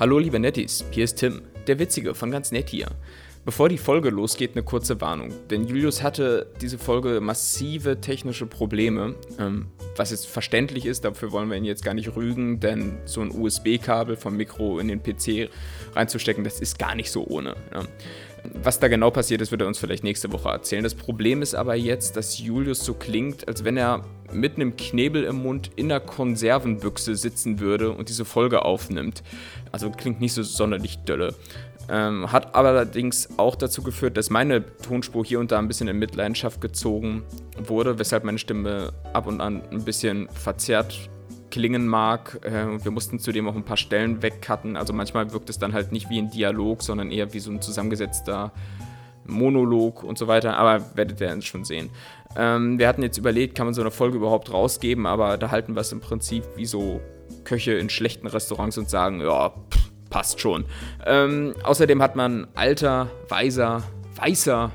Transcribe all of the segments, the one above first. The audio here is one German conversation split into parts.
Hallo liebe Netties, hier ist Tim, der Witzige von ganz nett hier. Bevor die Folge losgeht, eine kurze Warnung. Denn Julius hatte diese Folge massive technische Probleme, ähm, was jetzt verständlich ist, dafür wollen wir ihn jetzt gar nicht rügen, denn so ein USB-Kabel vom Mikro in den PC reinzustecken, das ist gar nicht so ohne. Ja. Was da genau passiert ist, wird er uns vielleicht nächste Woche erzählen. Das Problem ist aber jetzt, dass Julius so klingt, als wenn er mit einem Knebel im Mund in einer Konservenbüchse sitzen würde und diese Folge aufnimmt. Also klingt nicht so sonderlich dölle. Ähm, hat allerdings auch dazu geführt, dass meine Tonspur hier und da ein bisschen in Mitleidenschaft gezogen wurde, weshalb meine Stimme ab und an ein bisschen verzerrt klingen mag. Äh, wir mussten zudem auch ein paar Stellen wegcutten. Also manchmal wirkt es dann halt nicht wie ein Dialog, sondern eher wie so ein zusammengesetzter Monolog und so weiter. Aber werdet ihr schon sehen. Ähm, wir hatten jetzt überlegt, kann man so eine Folge überhaupt rausgeben, aber da halten wir es im Prinzip wie so Köche in schlechten Restaurants und sagen, ja, pff, passt schon. Ähm, außerdem hat man alter, weiser, weißer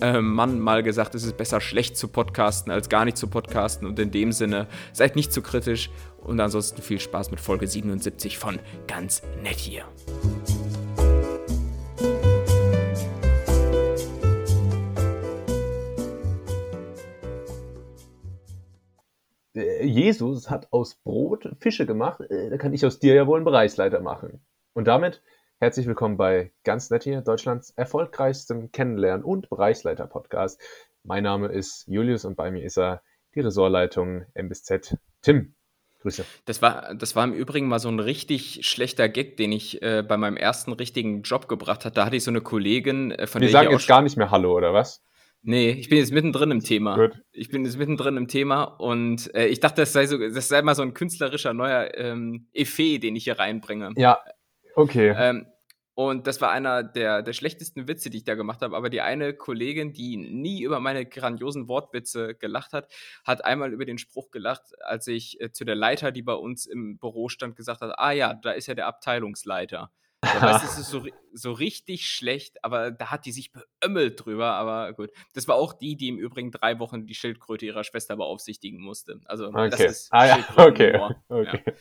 äh, Mann mal gesagt, es ist besser schlecht zu podcasten als gar nicht zu podcasten. Und in dem Sinne, seid nicht zu kritisch und ansonsten viel Spaß mit Folge 77 von Ganz Nett hier. Äh, Jesus hat aus Brot Fische gemacht, äh, da kann ich aus dir ja wohl einen Bereichsleiter machen. Und damit herzlich willkommen bei Ganz Nett hier, Deutschlands erfolgreichstem Kennenlernen- und Bereichsleiter-Podcast. Mein Name ist Julius und bei mir ist er, die Ressortleitung M bis Z, Tim. Grüße. Das war, das war im Übrigen mal so ein richtig schlechter Gag, den ich äh, bei meinem ersten richtigen Job gebracht hatte. Da hatte ich so eine Kollegin, äh, von Die der sagen ich jetzt gar nicht mehr Hallo, oder was? Nee, ich bin jetzt mittendrin im Thema. Gut. Ich bin jetzt mittendrin im Thema und äh, ich dachte, das sei, so, das sei mal so ein künstlerischer neuer ähm, Effet, den ich hier reinbringe. Ja, Okay. Ähm, und das war einer der, der schlechtesten Witze, die ich da gemacht habe. Aber die eine Kollegin, die nie über meine grandiosen Wortwitze gelacht hat, hat einmal über den Spruch gelacht, als ich äh, zu der Leiter, die bei uns im Büro stand, gesagt habe: Ah ja, da ist ja der Abteilungsleiter. Das heißt, es ist so, so richtig schlecht, aber da hat die sich beömmelt drüber. Aber gut, das war auch die, die im Übrigen drei Wochen die Schildkröte ihrer Schwester beaufsichtigen musste. Also okay. das ist ah, ja. okay. okay. Ja.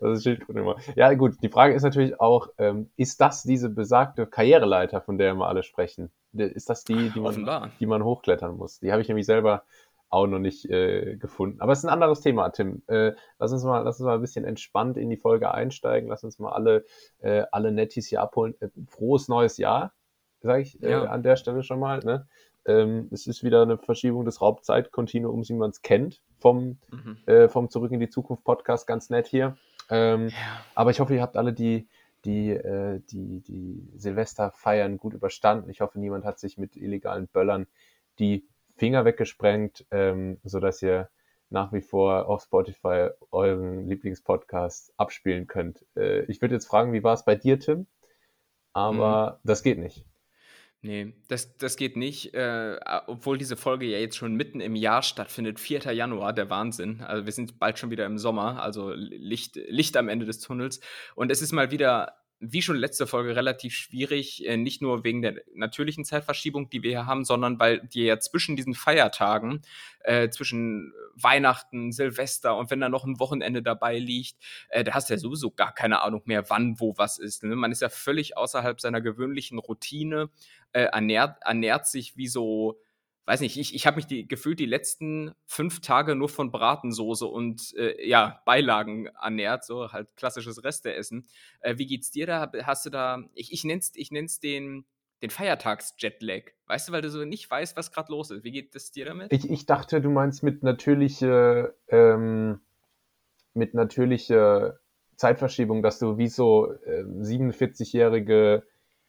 Das ist Schildkrötenhumor. Ja gut, die Frage ist natürlich auch, ähm, ist das diese besagte Karriereleiter, von der wir alle sprechen? Ist das die, die man, die man hochklettern muss? Die habe ich nämlich selber auch noch nicht äh, gefunden. Aber es ist ein anderes Thema, Tim. Äh, lass, uns mal, lass uns mal ein bisschen entspannt in die Folge einsteigen. Lass uns mal alle, äh, alle Nettis hier abholen. Äh, frohes neues Jahr, sage ich äh, ja. an der Stelle schon mal. Ne? Ähm, es ist wieder eine Verschiebung des Raubzeitkontinuums, wie man es kennt, vom, mhm. Äh, vom Zurück in die Zukunft Podcast, ganz nett hier. Ähm, ja. Aber ich hoffe, ihr habt alle die, die, die, die Silvesterfeiern gut überstanden. Ich hoffe, niemand hat sich mit illegalen Böllern die Finger weggesprengt, ähm, sodass ihr nach wie vor auf Spotify euren Lieblingspodcast abspielen könnt. Äh, ich würde jetzt fragen, wie war es bei dir, Tim? Aber mhm. das geht nicht. Nee, das, das geht nicht, äh, obwohl diese Folge ja jetzt schon mitten im Jahr stattfindet, 4. Januar, der Wahnsinn. Also wir sind bald schon wieder im Sommer, also Licht, Licht am Ende des Tunnels. Und es ist mal wieder wie schon letzte Folge relativ schwierig, äh, nicht nur wegen der natürlichen Zeitverschiebung, die wir hier haben, sondern weil die ja zwischen diesen Feiertagen, äh, zwischen Weihnachten, Silvester und wenn da noch ein Wochenende dabei liegt, äh, da hast du ja sowieso gar keine Ahnung mehr, wann, wo, was ist. Ne? Man ist ja völlig außerhalb seiner gewöhnlichen Routine, äh, ernährt, ernährt sich wie so weiß nicht, ich, ich habe mich die, gefühlt die letzten fünf Tage nur von Bratensoße und äh, ja, Beilagen ernährt, so halt klassisches Resteessen. Äh, wie geht's dir da? Hast du da, ich, ich nenn's, ich nenn's den, den Feiertags-Jetlag. Weißt du, weil du so nicht weißt, was gerade los ist. Wie geht es dir damit? Ich, ich dachte, du meinst mit natürliche, ähm, mit natürlicher Zeitverschiebung, dass du wie so äh, 47-jährige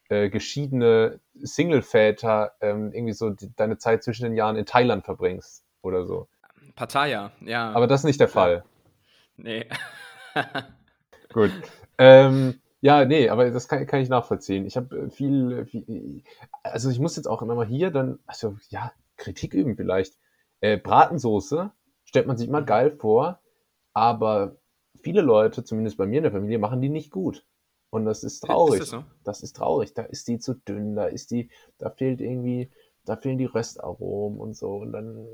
äh, geschiedene Single-Väter ähm, irgendwie so die, deine Zeit zwischen den Jahren in Thailand verbringst oder so. Pattaya, ja. Aber das ist nicht der Fall. Nee. Gut. Ähm, ja, nee, aber das kann, kann ich nachvollziehen. Ich habe äh, viel, viel, also ich muss jetzt auch immer mal hier dann, also ja, Kritik üben vielleicht. Äh, Bratensoße stellt man sich immer geil vor, aber viele Leute, zumindest bei mir in der Familie, machen die nicht gut. Und das ist traurig. Ist das, so? das, ist traurig. Da ist die zu dünn, da ist die, da fehlt irgendwie, da fehlen die Röstaromen und so. Und dann,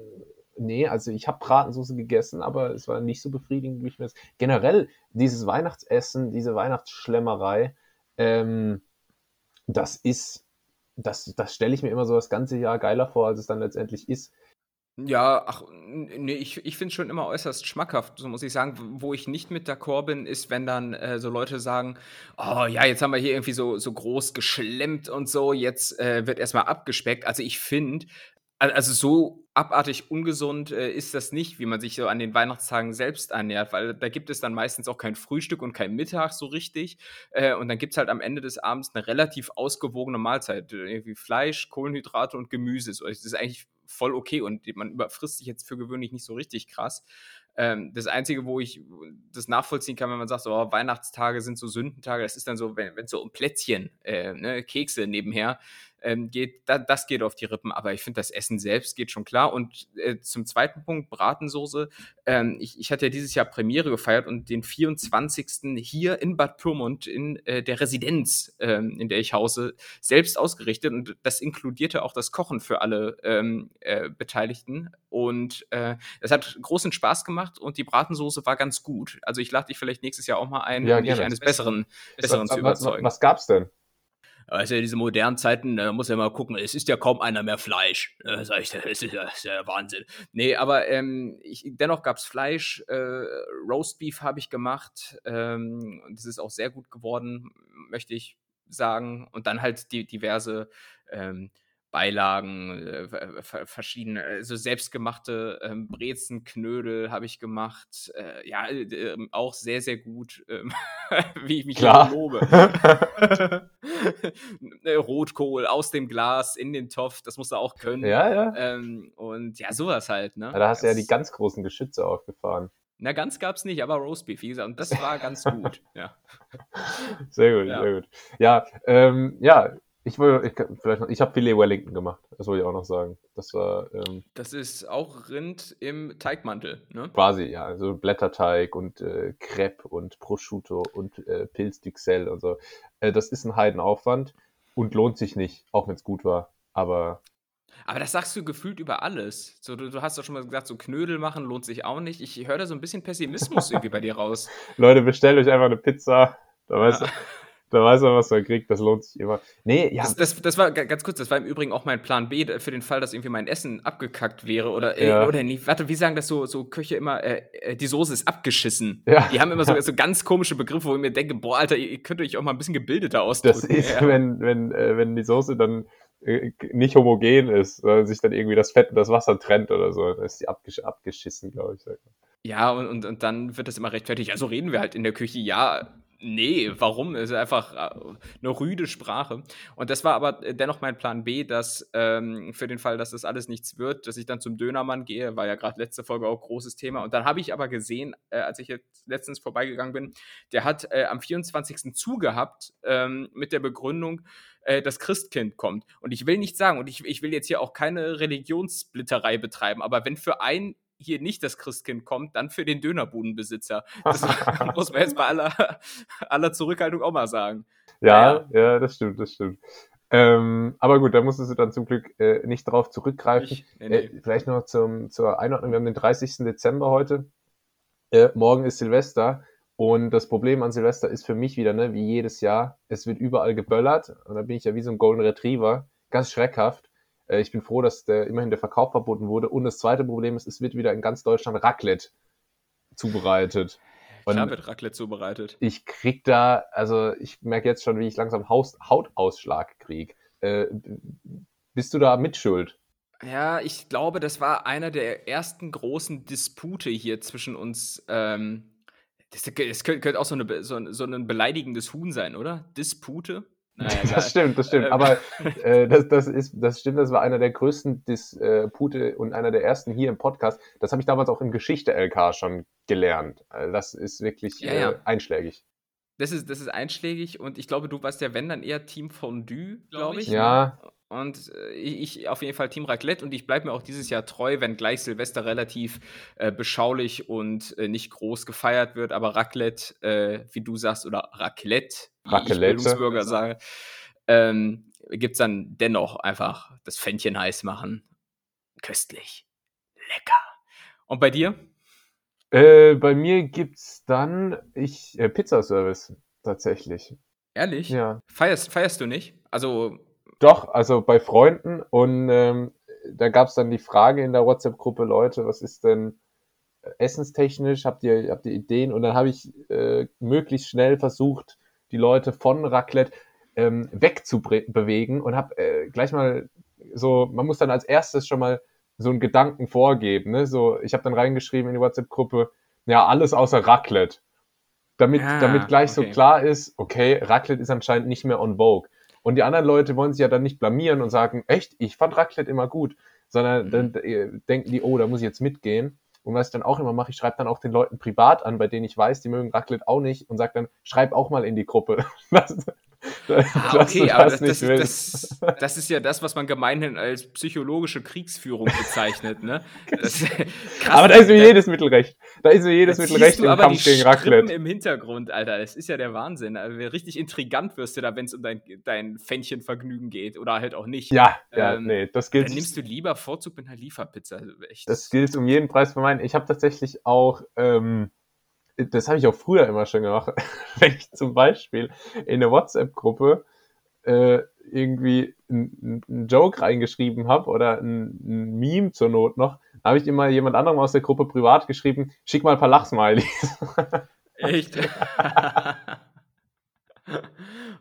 nee, also ich habe Bratensoße gegessen, aber es war nicht so befriedigend, wie ich mir das. Generell, dieses Weihnachtsessen, diese Weihnachtsschlemmerei, ähm, das ist, das, das stelle ich mir immer so das ganze Jahr geiler vor, als es dann letztendlich ist. Ja, ach, nee, ich, ich finde es schon immer äußerst schmackhaft, so muss ich sagen. Wo ich nicht mit d'accord bin, ist, wenn dann äh, so Leute sagen, oh ja, jetzt haben wir hier irgendwie so, so groß geschlemmt und so, jetzt äh, wird erstmal abgespeckt. Also ich finde, also so abartig ungesund äh, ist das nicht, wie man sich so an den Weihnachtstagen selbst ernährt, weil da gibt es dann meistens auch kein Frühstück und kein Mittag so richtig. Äh, und dann gibt es halt am Ende des Abends eine relativ ausgewogene Mahlzeit. Irgendwie Fleisch, Kohlenhydrate und Gemüse. Das ist eigentlich voll okay und man überfrisst sich jetzt für gewöhnlich nicht so richtig krass. Ähm, das Einzige, wo ich das nachvollziehen kann, wenn man sagt, so, oh, Weihnachtstage sind so Sündentage, das ist dann so, wenn es so um Plätzchen, äh, ne, Kekse nebenher ähm, geht, da, das geht auf die Rippen, aber ich finde, das Essen selbst geht schon klar. Und äh, zum zweiten Punkt, Bratensoße. Ähm, ich, ich hatte ja dieses Jahr Premiere gefeiert und den 24. hier in Bad Pyrmont in äh, der Residenz, ähm, in der ich hause, selbst ausgerichtet. Und das inkludierte auch das Kochen für alle ähm, äh, Beteiligten. Und äh, es hat großen Spaß gemacht und die Bratensoße war ganz gut. Also ich lade dich vielleicht nächstes Jahr auch mal ein, ja, um dich eines Besseren, Besseren was, zu überzeugen. Was, was gab's denn? Also diese modernen Zeiten, da muss ja mal gucken, es ist ja kaum einer mehr Fleisch. Äh, sag ich, das ist ja, das ist ja Wahnsinn. Nee, aber ähm, ich, dennoch gab es Fleisch. Äh, Roastbeef habe ich gemacht. Ähm, das ist auch sehr gut geworden, möchte ich sagen. Und dann halt die diverse ähm, Beilagen, äh, verschiedene, also selbstgemachte ähm, Brezenknödel habe ich gemacht. Äh, ja, äh, auch sehr, sehr gut, ähm, wie ich mich Klar. lobe. Äh, Rotkohl aus dem Glas in den Topf, das musst du auch können. Ja, ja. Ähm, und ja, sowas halt, ne? Ja, da hast du ja die ganz großen Geschütze aufgefahren. Na, ganz gab es nicht, aber Roastbeef, wie gesagt, und das war ganz gut, ja. Sehr gut, ja. sehr gut. Ja, ähm, ja, ich will, ich, vielleicht noch, ich habe Filet Wellington gemacht, das wollte ich auch noch sagen. Das war. Ähm, das ist auch Rind im Teigmantel, ne? Quasi, ja. Also Blätterteig und äh, Crepe und Prosciutto und äh, Pilz d'Uxelles und so. Äh, das ist ein Heidenaufwand und lohnt sich nicht, auch wenn es gut war. Aber. Aber das sagst du gefühlt über alles. So, du, du hast doch schon mal gesagt, so Knödel machen lohnt sich auch nicht. Ich höre da so ein bisschen Pessimismus irgendwie bei dir raus. Leute, bestellt euch einfach eine Pizza. Da weißt ja. du. Da weiß man, was man kriegt, das lohnt sich immer. Nee, ja. Das, das, das, war ganz kurz, das war im Übrigen auch mein Plan B für den Fall, dass irgendwie mein Essen abgekackt wäre oder, äh, ja. oder nicht. Warte, wie sagen das so, so Köche immer, äh, äh, die Soße ist abgeschissen. Ja. Die haben immer so, so ganz komische Begriffe, wo ich mir denke, boah, Alter, ihr könnt euch auch mal ein bisschen gebildeter ausdrücken. Das ist, ja. wenn, wenn, äh, wenn die Soße dann äh, nicht homogen ist, sondern sich dann irgendwie das Fett und das Wasser trennt oder so, dann ist sie abgesch abgeschissen, glaube ich. Ja, und, und, und dann wird das immer rechtfertigt. Also reden wir halt in der Küche, ja, Nee, warum? Es ist einfach äh, eine rüde Sprache. Und das war aber dennoch mein Plan B, dass ähm, für den Fall, dass das alles nichts wird, dass ich dann zum Dönermann gehe, war ja gerade letzte Folge auch großes Thema. Und dann habe ich aber gesehen, äh, als ich jetzt letztens vorbeigegangen bin, der hat äh, am 24. zugehabt ähm, mit der Begründung, äh, das Christkind kommt. Und ich will nicht sagen, und ich, ich will jetzt hier auch keine Religionssplitterei betreiben, aber wenn für ein hier nicht das Christkind kommt, dann für den Dönerbudenbesitzer. Das muss man jetzt bei aller, aller Zurückhaltung auch mal sagen. Ja, ja, ja das stimmt, das stimmt. Ähm, aber gut, da musstest du dann zum Glück äh, nicht drauf zurückgreifen. Ich, nee, nee. Äh, vielleicht noch zum, zur Einordnung. Wir haben den 30. Dezember heute. Äh, morgen ist Silvester. Und das Problem an Silvester ist für mich wieder, ne, wie jedes Jahr, es wird überall geböllert. Und da bin ich ja wie so ein Golden Retriever. Ganz schreckhaft. Äh, ich bin froh, dass der, immerhin der Verkauf verboten wurde. Und das zweite Problem ist, es wird wieder in ganz Deutschland Raclette zubereitet. Und Klar wird Raclette zubereitet. Ich krieg da, also ich merke jetzt schon, wie ich langsam Haus, Hautausschlag krieg. Äh, bist du da mitschuld? Ja, ich glaube, das war einer der ersten großen Dispute hier zwischen uns. Ähm, das, das könnte, könnte, auch so, eine, so, so ein beleidigendes Huhn sein, oder? Dispute? Naja, das stimmt, das stimmt. Ähm. Aber äh, das, das, ist, das stimmt, das war einer der größten Dispute und einer der ersten hier im Podcast. Das habe ich damals auch im Geschichte-LK schon gelernt. Also das ist wirklich ja, ja. Äh, einschlägig. Das ist, das ist einschlägig und ich glaube, du warst ja, wenn, dann eher Team Fondue, glaube ich. Ja, und äh, ich auf jeden Fall Team Raclette und ich bleibe mir auch dieses Jahr treu, wenn gleich Silvester relativ äh, beschaulich und äh, nicht groß gefeiert wird, aber Raclette, äh, wie du sagst, oder Raclette, wie Raclette. ich Bildungsbürger sage, ähm, gibt es dann dennoch einfach das Fännchen heiß machen. Köstlich. Lecker. Und bei dir? Äh, bei mir gibt es dann ich, äh, Pizzaservice tatsächlich. Ehrlich? Ja. Feierst, feierst du nicht? Also. Doch, also bei Freunden und ähm, da gab es dann die Frage in der WhatsApp-Gruppe, Leute, was ist denn essenstechnisch? Habt ihr, habt ihr Ideen? Und dann habe ich äh, möglichst schnell versucht, die Leute von Raclette ähm, wegzubewegen und habe äh, gleich mal so, man muss dann als erstes schon mal so einen Gedanken vorgeben. Ne? So, ich habe dann reingeschrieben in die WhatsApp-Gruppe, ja, alles außer Raclette. Damit, ah, damit gleich okay. so klar ist, okay, Raclette ist anscheinend nicht mehr on vogue. Und die anderen Leute wollen sich ja dann nicht blamieren und sagen, echt, ich fand Raclette immer gut, sondern mhm. dann äh, denken die, oh, da muss ich jetzt mitgehen. Und was ich dann auch immer mache, ich schreibe dann auch den Leuten privat an, bei denen ich weiß, die mögen Raclette auch nicht und sage dann, schreib auch mal in die Gruppe. ah, okay, das aber das, das, das, das, ist ja das, was man gemeinhin als psychologische Kriegsführung bezeichnet. Ne? krass, aber da ist mir jedes Mittel recht. Da ist mir jedes Mittel recht im Kampf gegen Raclette. im Hintergrund, Alter. Das ist ja der Wahnsinn. Also, richtig intrigant wirst du da, wenn es um dein, dein Fännchenvergnügen geht oder halt auch nicht. Ja, ja, ähm, nee, das gilt. Dann nimmst du lieber Vorzug mit einer Lieferpizza. Also. Das gilt um jeden Preis für meinen. Ich habe tatsächlich auch. Ähm, das habe ich auch früher immer schon gemacht, wenn ich zum Beispiel in eine WhatsApp-Gruppe äh, irgendwie einen Joke reingeschrieben habe oder ein, ein, Meme zur Not noch, habe ich immer jemand anderem aus der Gruppe privat geschrieben, schick mal ein paar Lachsmilies. Echt?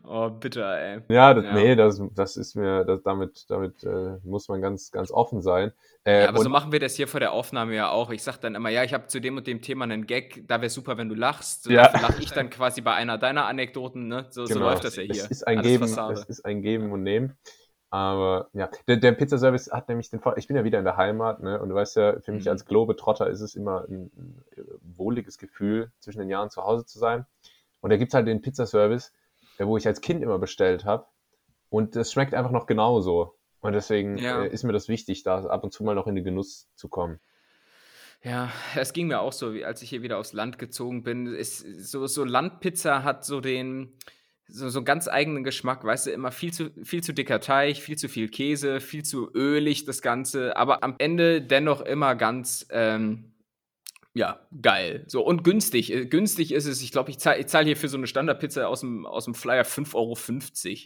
Oh, bitter, ey. Ja, das, ja. nee, das, das ist mir, das, damit, damit äh, muss man ganz, ganz offen sein. Äh, ja, aber so machen wir das hier vor der Aufnahme ja auch. Ich sag dann immer, ja, ich habe zu dem und dem Thema einen Gag, da wäre super, wenn du lachst. Ja. lache ich dann quasi bei einer deiner Anekdoten, ne? So, genau. so läuft das ja hier. Es ist ein Geben, es ist ein Geben und Nehmen. Aber ja, der, der Pizzaservice hat nämlich den Vor Ich bin ja wieder in der Heimat, ne? Und du weißt ja, für mich mhm. als Globetrotter ist es immer ein, ein, wohliges Gefühl, zwischen den Jahren zu Hause zu sein. Und da gibt es halt den Pizzaservice, wo ich als Kind immer bestellt habe. Und das schmeckt einfach noch genauso. Und deswegen ja. äh, ist mir das wichtig, da ab und zu mal noch in den Genuss zu kommen. Ja, es ging mir auch so, wie als ich hier wieder aufs Land gezogen bin. Ist, so, so Landpizza hat so den, so, so einen ganz eigenen Geschmack, weißt du, immer viel zu, viel zu dicker Teig, viel zu viel Käse, viel zu ölig das Ganze, aber am Ende dennoch immer ganz, ähm, ja, geil. So, und günstig. Äh, günstig ist es, ich glaube, ich zahle ich zahl hier für so eine Standardpizza aus dem, aus dem Flyer 5,50 Euro.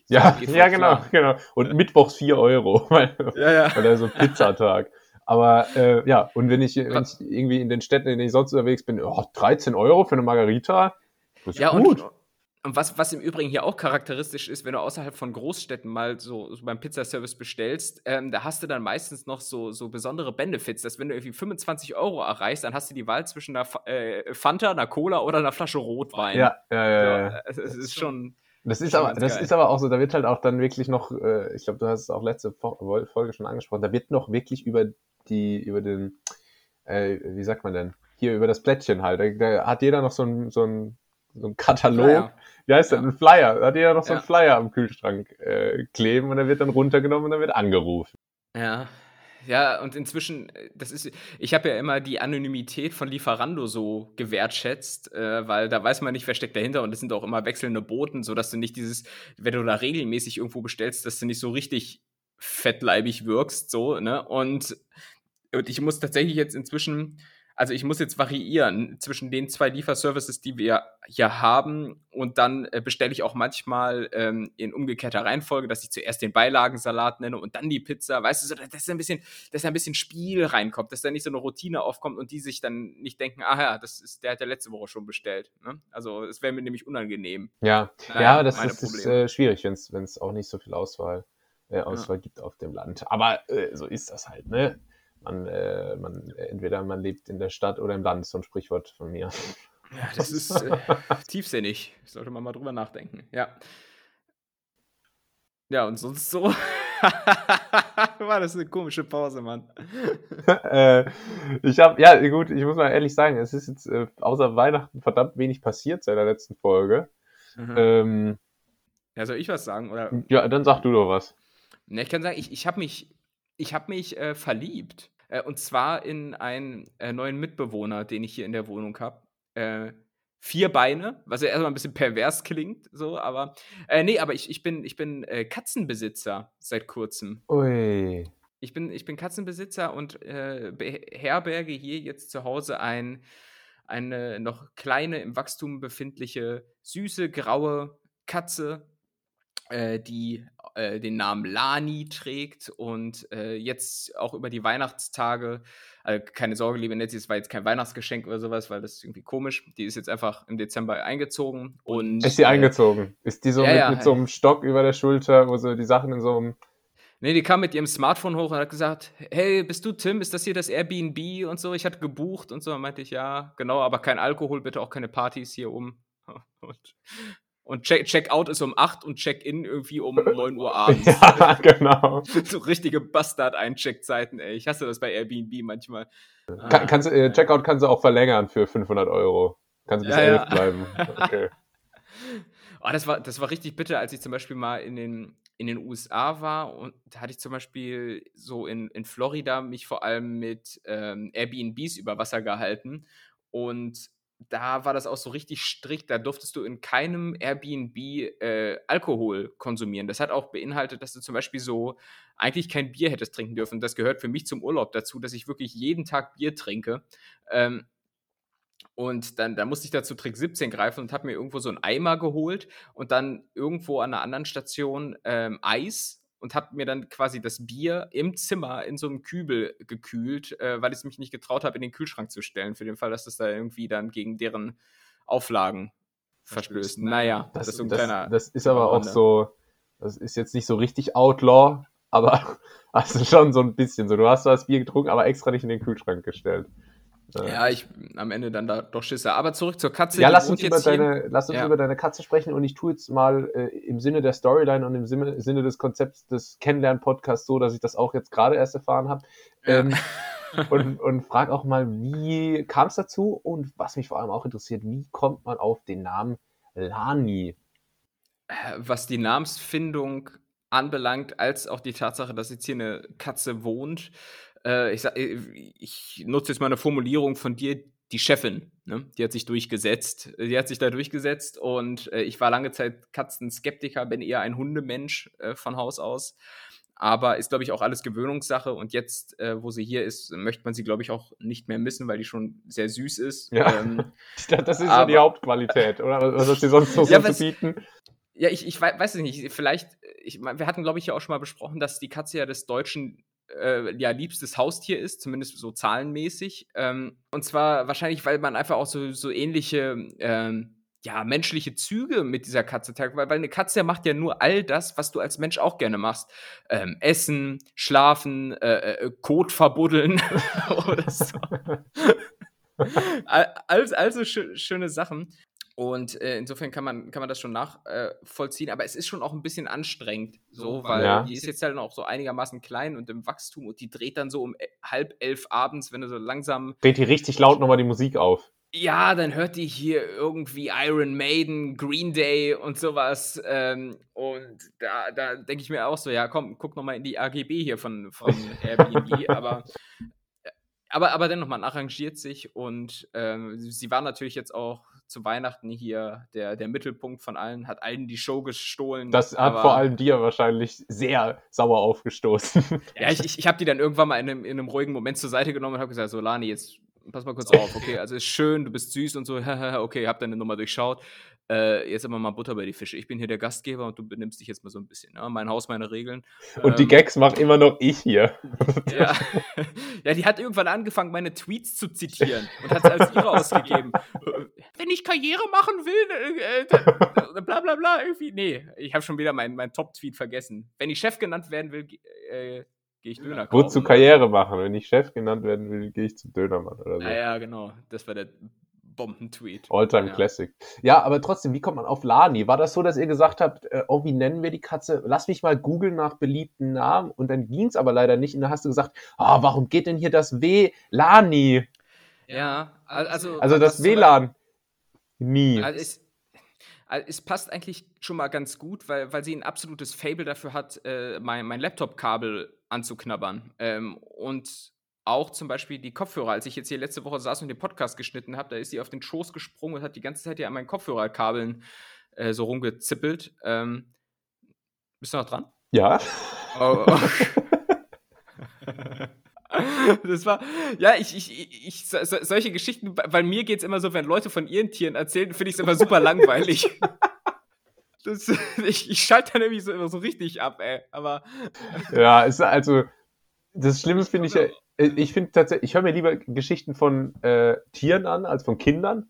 Ja, ja genau, genau. Und mittwochs 4 Euro, weil, ja, ja. weil so Pizzatag. Aber äh, ja, und wenn ich, wenn ich irgendwie in den Städten, in denen ich sonst unterwegs bin, oh, 13 Euro für eine Margarita, das ist ja, gut. Und, und was, was im Übrigen hier auch charakteristisch ist, wenn du außerhalb von Großstädten mal so, so beim Pizzaservice bestellst, ähm, da hast du dann meistens noch so, so besondere Benefits, dass wenn du irgendwie 25 Euro erreichst, dann hast du die Wahl zwischen einer äh, Fanta, einer Cola oder einer Flasche Rotwein. Ja, ja, ja. ja. Es, es ist schon. Das ist, aber, das ist aber auch so, da wird halt auch dann wirklich noch, äh, ich glaube, du hast es auch letzte Folge schon angesprochen, da wird noch wirklich über die, über den, äh, wie sagt man denn, hier über das Plättchen halt, da, da hat jeder noch so ein, so ein so ein Katalog. Flyer. Wie heißt ja. das? Ein Flyer. Da hat jeder noch so einen Flyer am Kühlschrank äh, kleben und der wird dann runtergenommen und dann wird angerufen. Ja. Ja, und inzwischen, das ist, ich habe ja immer die Anonymität von Lieferando so gewertschätzt, äh, weil da weiß man nicht, wer steckt dahinter und es sind auch immer wechselnde Boten, sodass du nicht dieses, wenn du da regelmäßig irgendwo bestellst, dass du nicht so richtig fettleibig wirkst, so, ne? Und, und ich muss tatsächlich jetzt inzwischen also ich muss jetzt variieren zwischen den zwei Lieferservices, die wir hier haben und dann äh, bestelle ich auch manchmal ähm, in umgekehrter Reihenfolge, dass ich zuerst den Beilagensalat nenne und dann die Pizza. Weißt du, so, dass ein bisschen, dass da ein bisschen Spiel reinkommt, dass da nicht so eine Routine aufkommt und die sich dann nicht denken, ah ja, das ist, der hat ja letzte Woche schon bestellt. Ne? Also es wäre mir nämlich unangenehm. Ja, naja, ja, das ist, ist äh, schwierig, wenn es auch nicht so viel Auswahl, äh, Auswahl ja. gibt auf dem Land. Aber äh, so ist das halt, ne? Man, äh, man, entweder man lebt in der Stadt oder im Land, so ein Sprichwort von mir. Ja, das ist äh, tiefsinnig. Sollte man mal drüber nachdenken. Ja. Ja, und sonst so. War das eine komische Pause, Mann. äh, ich habe, ja, gut, ich muss mal ehrlich sagen, es ist jetzt äh, außer Weihnachten verdammt wenig passiert seit der letzten Folge. Mhm. Ähm, ja, soll ich was sagen? Oder? Ja, dann sag du doch was. Ne, ich kann sagen, ich, ich habe mich, ich hab mich äh, verliebt. Äh, und zwar in einen äh, neuen Mitbewohner, den ich hier in der Wohnung habe. Äh, vier Beine, was ja erstmal ein bisschen pervers klingt, so, aber äh, nee, aber ich, ich bin, ich bin äh, Katzenbesitzer seit kurzem. Ui. Ich bin, ich bin Katzenbesitzer und äh, beherberge hier jetzt zu Hause ein, eine noch kleine, im Wachstum befindliche, süße, graue Katze, die äh, den Namen Lani trägt und äh, jetzt auch über die Weihnachtstage, also keine Sorge, liebe Netzi, es war jetzt kein Weihnachtsgeschenk oder sowas, weil das ist irgendwie komisch. Die ist jetzt einfach im Dezember eingezogen und. Ist sie eingezogen? Ist die so ja, mit, ja, mit so einem Stock über der Schulter, wo so die Sachen in so einem Nee, die kam mit ihrem Smartphone hoch und hat gesagt, hey, bist du Tim? Ist das hier das Airbnb und so? Ich hatte gebucht und so. Dann meinte ich, ja, genau, aber kein Alkohol, bitte auch keine Partys hier um. Und, und Check, Checkout ist um 8 und Check-in irgendwie um 9 Uhr abends. ja, genau. so richtige Bastard-Eincheckzeiten, ey. Ich hasse das bei Airbnb manchmal. Kann, kannst, äh, Checkout kannst du auch verlängern für 500 Euro. Kannst du bis ja, 11 ja. bleiben. Okay. Oh, das, war, das war richtig bitter, als ich zum Beispiel mal in den, in den USA war und da hatte ich zum Beispiel so in, in Florida mich vor allem mit ähm, Airbnbs über Wasser gehalten und da war das auch so richtig strikt. Da durftest du in keinem Airbnb äh, Alkohol konsumieren. Das hat auch beinhaltet, dass du zum Beispiel so eigentlich kein Bier hättest trinken dürfen. Das gehört für mich zum Urlaub dazu, dass ich wirklich jeden Tag Bier trinke. Ähm, und dann, dann musste ich da zu Trick 17 greifen und habe mir irgendwo so einen Eimer geholt und dann irgendwo an einer anderen Station ähm, Eis und habe mir dann quasi das Bier im Zimmer in so einem Kübel gekühlt, äh, weil ich es mich nicht getraut habe, in den Kühlschrank zu stellen, für den Fall, dass das da irgendwie dann gegen deren Auflagen verstößt. Naja, das, das ist so ein das, kleiner. Das ist aber auch so, das ist jetzt nicht so richtig Outlaw, aber also schon so ein bisschen so. Du hast das Bier getrunken, aber extra nicht in den Kühlschrank gestellt. Ja, ich am Ende dann da doch Schisse. Aber zurück zur Katze. Ja, lass uns, über deine, lass uns ja. über deine Katze sprechen und ich tue jetzt mal äh, im Sinne der Storyline und im Sinne, Sinne des Konzepts des Kennenlern-Podcasts so, dass ich das auch jetzt gerade erst erfahren habe. Ja. Ähm, und, und frag auch mal, wie kam es dazu und was mich vor allem auch interessiert, wie kommt man auf den Namen Lani? Äh, was die Namensfindung anbelangt, als auch die Tatsache, dass jetzt hier eine Katze wohnt, äh, ich, sag, äh, ich nutze jetzt mal eine Formulierung von dir, die Chefin, ne? die hat sich durchgesetzt. Die hat sich da durchgesetzt und äh, ich war lange Zeit Katzenskeptiker, bin eher ein Hundemensch äh, von Haus aus. Aber ist, glaube ich, auch alles Gewöhnungssache. Und jetzt, äh, wo sie hier ist, möchte man sie, glaube ich, auch nicht mehr missen, weil die schon sehr süß ist. Ja, ähm, das ist aber, ja die Hauptqualität, oder? Was hat sie sonst noch ja, so zu bieten? Ja, ich, ich weiß es nicht. Vielleicht, ich, wir hatten, glaube ich, ja auch schon mal besprochen, dass die Katze ja des Deutschen äh, ja, liebstes Haustier ist, zumindest so zahlenmäßig. Ähm, und zwar wahrscheinlich, weil man einfach auch so, so ähnliche ähm, ja, menschliche Züge mit dieser Katze trägt, weil, weil eine Katze macht ja nur all das, was du als Mensch auch gerne machst. Ähm, essen, schlafen, äh, äh, Kot verbuddeln oder so. also, also schö schöne Sachen. Und äh, insofern kann man, kann man das schon nachvollziehen, äh, aber es ist schon auch ein bisschen anstrengend, so, weil ja. die ist jetzt halt auch so einigermaßen klein und im Wachstum und die dreht dann so um e, halb elf abends, wenn du so langsam. Dreht die richtig laut nochmal die Musik auf. Ja, dann hört die hier irgendwie Iron Maiden, Green Day und sowas. Ähm, und da, da denke ich mir auch so, ja, komm, guck nochmal in die AGB hier von, von Airbnb. aber, aber, aber dennoch, man arrangiert sich und ähm, sie war natürlich jetzt auch zu Weihnachten hier der, der Mittelpunkt von allen, hat allen die Show gestohlen. Das hat vor allem dir wahrscheinlich sehr sauer aufgestoßen. Ja, ich, ich, ich habe die dann irgendwann mal in einem, in einem ruhigen Moment zur Seite genommen und habe gesagt, so Lani, jetzt pass mal kurz auf, okay, also ist schön, du bist süß und so, okay, hab deine Nummer durchschaut äh, jetzt immer mal Butter bei die Fische. Ich bin hier der Gastgeber und du benimmst dich jetzt mal so ein bisschen. Ja? Mein Haus, meine Regeln. Und ähm, die Gags mache immer noch ich hier. ja. ja, die hat irgendwann angefangen, meine Tweets zu zitieren und hat es als ihre ausgegeben. Wenn ich Karriere machen will, äh, äh, bla bla bla, irgendwie. Nee, ich habe schon wieder meinen mein Top-Tweet vergessen. Wenn ich Chef genannt werden will, äh, gehe ich Döner kaufen. Wozu Karriere machen? Wenn ich Chef genannt werden will, gehe ich zum Dönermann oder so. Ja, ja, genau. Das war der Bombentweet. Alltime ja. Classic. Ja, aber trotzdem, wie kommt man auf Lani? War das so, dass ihr gesagt habt, äh, oh, wie nennen wir die Katze? Lass mich mal googeln nach beliebten Namen. Und dann ging es aber leider nicht. Und dann hast du gesagt, ah, oh, warum geht denn hier das W? Lani. Ja, also. Also das WLAN. Nie. Also es, also es passt eigentlich schon mal ganz gut, weil, weil sie ein absolutes Fable dafür hat, äh, mein, mein Laptop-Kabel anzuknabbern. Ähm, und auch zum Beispiel die Kopfhörer. Als ich jetzt hier letzte Woche saß und den Podcast geschnitten habe, da ist sie auf den Schoß gesprungen und hat die ganze Zeit ja an meinen Kopfhörerkabeln äh, so rumgezippelt. Ähm, bist du noch dran? Ja. Oh, oh. das war, ja, ich, ich, ich, so, solche Geschichten, weil mir geht es immer so, wenn Leute von ihren Tieren erzählen, finde ich es immer super langweilig. Das, ich, ich schalte dann irgendwie so, so richtig ab, ey. Aber. Ja, ist also. Das Schlimme finde ich ja. Ich finde tatsächlich, ich höre mir lieber Geschichten von äh, Tieren an als von Kindern.